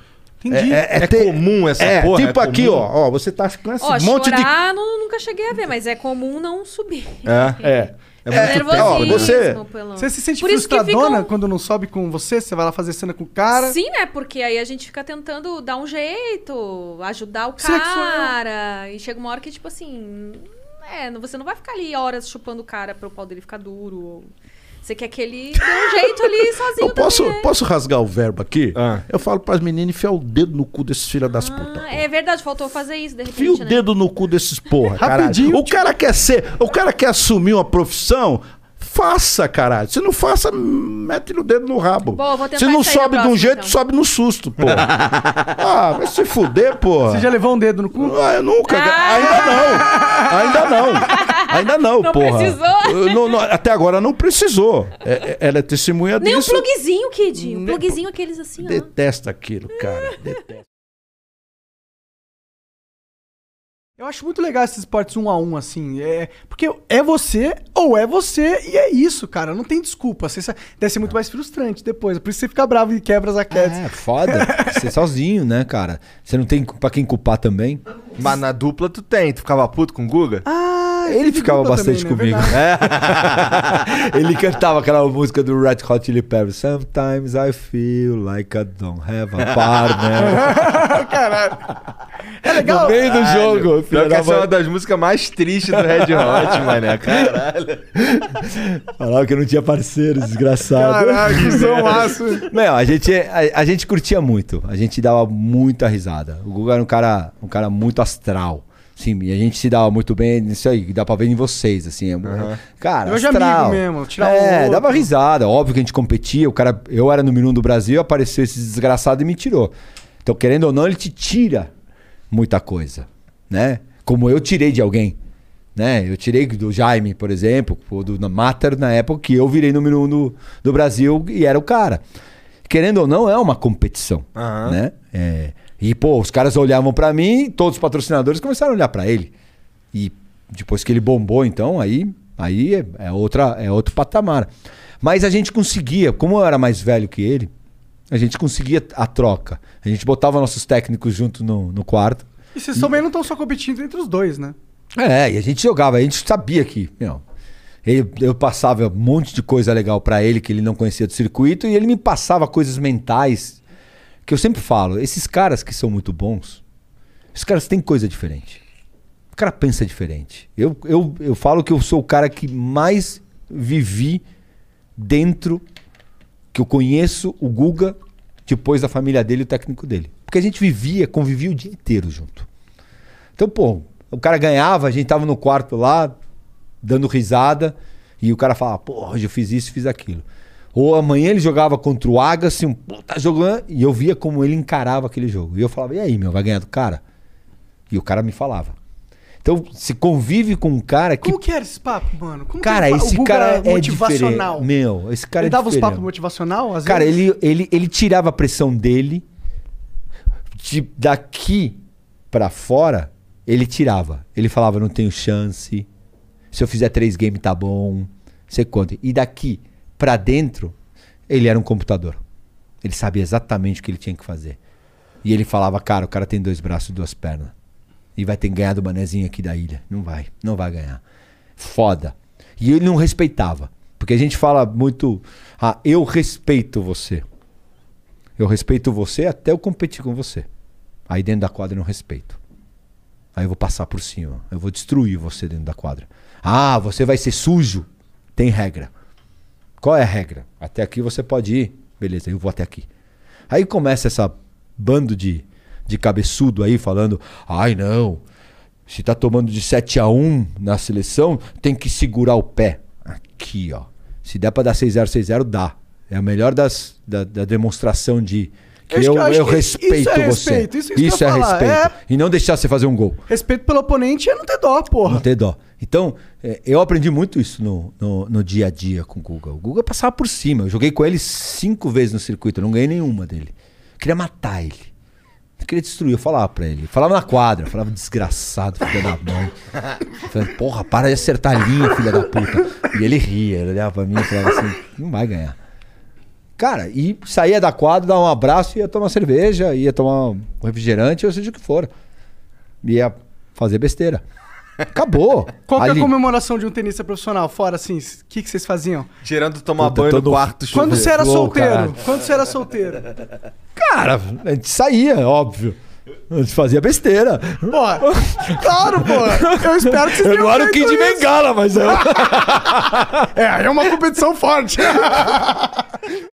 Entendi. É comum essa é, porra? Tipo É aqui, ó, ó. Você tá com esse Ó, monte de. chorar não- nunca cheguei a ver, mas é comum não subir. É, é. É muito nervosismo, você- pelo- Você se sente Por frustradona ficam- quando não sobe com você? Você vai lá fazer cena com o cara? Sim, né? Porque aí a gente fica tentando dar um jeito, ajudar o Será cara. E chega uma hora que, tipo assim. É, você não vai ficar ali horas chupando o cara pro pau dele ficar duro. ou- Você quer que ele dê um jeito ali sozinho Eu posso, também, né? posso rasgar o verbo aqui? Eu falo pras meninas enfiar o dedo no cu desses filhos das putas. Ah, é verdade, faltou fazer isso de repente, Enfia o né? dedo no cu desses porra, caralho. Rapidinho, O cara quer ser, o cara quer assumir uma profissão, faça, caralho. Se não faça, mete o dedo no rabo. Vou Se não sobe de um próxima, jeito, então. sobe no susto, porra. ah, vai se fuder, porra. Você já levou um dedo no cu? Ah, eu nunca. Ainda não. Ainda não. Ainda não, Não porra. precisou? Não- não- até agora não precisou. É- é- ela é testemunha Nem um disso. plugzinho, Kid. Um plugzinho aqueles assim, ó. Detesta aquilo, cara. Detesta. Eu acho muito legal esses esportes um a um, assim. É, porque é você ou é você e é isso, cara. Não tem desculpa. Você, deve ser muito mais frustrante depois. Por isso você fica bravo e quebra as raquetes. É, foda. Você sozinho, né, cara? Você não tem pra quem culpar também. Mas na dupla tu tem. Tu ficava puto com o Guga? Ah, Ele ficava bastante comigo. É. Ele cantava aquela música do Red Hot Chili Peppers. Sometimes I feel like I don't have a partner. Caralho. É legal. No meio do jogo, Pior filho que essa é uma das músicas mais tristes do Red Hot, mané. Caralho. Falava que não tinha parceiro, desgraçado. Caraca, que massa. Meu, a gente, a, a gente curtia muito. A gente dava muita risada. O Guga era um cara, um cara muito astral. Sim, e a gente se dava muito bem nisso aí, dá pra ver em vocês, assim. é- Cara, Eu astral. amigo mesmo, tirar É, um dava risada. Óbvio que a gente competia. O cara, eu era número um do Brasil, apareceu esse desgraçado e me tirou. Então, querendo ou não, ele te tira muita coisa, né? Como eu tirei de alguém, né? Eu tirei do Jaime, por exemplo, ou do Mater na época que eu virei número um do, do Brasil e era o cara. Querendo ou não, é uma competição, Aham. né? É, e, pô, os caras olhavam pra mim, todos os patrocinadores começaram a olhar pra ele. E depois que ele bombou, então, aí, aí é, é outra, é outro patamar. Mas a gente conseguia, como eu era mais velho que ele, a gente conseguia a troca. A gente botava nossos técnicos junto no, no quarto. E vocês também não estão só competindo entre os dois, né? É, e a gente jogava, a gente sabia que, meu, ele, eu passava um monte de coisa legal pra ele que ele não conhecia do circuito e ele me passava coisas mentais que eu sempre falo, esses caras que são muito bons, esses caras têm coisa diferente. O cara pensa diferente. Eu, eu, eu falo que eu sou o cara que mais vivi dentro, que eu conheço o Guga depois da família dele e o técnico dele. Porque a gente vivia, convivia o dia inteiro junto. Então, pô, o cara ganhava, a gente tava no quarto lá, dando risada, e o cara falava, pô, hoje eu fiz isso, fiz aquilo. Ou amanhã ele jogava contra o Agassi, um puta jogando, e eu via como ele encarava aquele jogo. E eu falava, e aí, meu, vai ganhar do cara? E o cara me falava. Então, se convive com um cara que. Como que era esse papo, mano? Como Cara, que esse cara é motivacional? diferente. Meu, esse cara ele é dava os diferente. papos motivacional, às Cara, vezes? ele, ele, ele tirava a pressão dele. De, daqui pra fora, ele tirava. Ele falava, não tenho chance. Se eu fizer três games, tá bom. Você conta. E daqui pra dentro, ele era um computador. Ele sabia exatamente o que ele tinha que fazer. E ele falava, cara, o cara tem dois braços e duas pernas. E vai ter ganhar do manezinho aqui da ilha. Não vai, não vai ganhar. Foda. E ele não respeitava. Porque a gente fala muito, ah, eu respeito você. Eu respeito você até eu competir com você. Aí dentro da quadra eu não respeito. Aí eu vou passar por cima. Eu vou destruir você dentro da quadra. Ah, você vai ser sujo. Tem regra. Qual é a regra? Até aqui você pode ir. Beleza, eu vou até aqui. Aí começa essa bando de, de cabeçudo aí falando: ai não, se tá tomando de 7 a 1 na seleção, tem que segurar o pé. Aqui, ó. Se der pra dar 6-0, 6-0, dá. É a melhor das, da, da demonstração de que eu, eu que respeito isso é você. respeito, isso eu isso é falar, respeito. é. E não deixar você fazer um gol. Respeito pelo oponente é não ter dó, porra. Não ter dó. Então, é, eu aprendi muito isso no, no, no dia a dia com o Guga. O Guga passava por cima. Eu joguei com ele cinco vezes no circuito. Eu não ganhei nenhuma dele. Eu queria matar ele. Eu queria destruir. Eu falava pra ele. Eu falava na quadra. Eu falava, desgraçado, filha da mãe. Eu falava, porra, para de acertar a linha, filha da puta. E ele ria. Ele olhava pra mim e falava assim, não vai ganhar. Cara, e saía da quadra, dava um abraço, ia tomar cerveja, ia tomar um refrigerante, ou seja o que for. Ia fazer besteira. Acabou. Qual que é a Ali. comemoração de um tenista profissional? Fora assim, o que, que vocês faziam? Tirando tomar Puta, banho no todo- quarto. Quando você era solteiro? caralho. Quando você era solteiro? Cara, a gente saía, óbvio. A gente fazia besteira. Porra, claro, pô. Eu espero que vocês Eu tenham não era o feito Kid isso. Bengala, mas eu. É, aí é uma competição forte.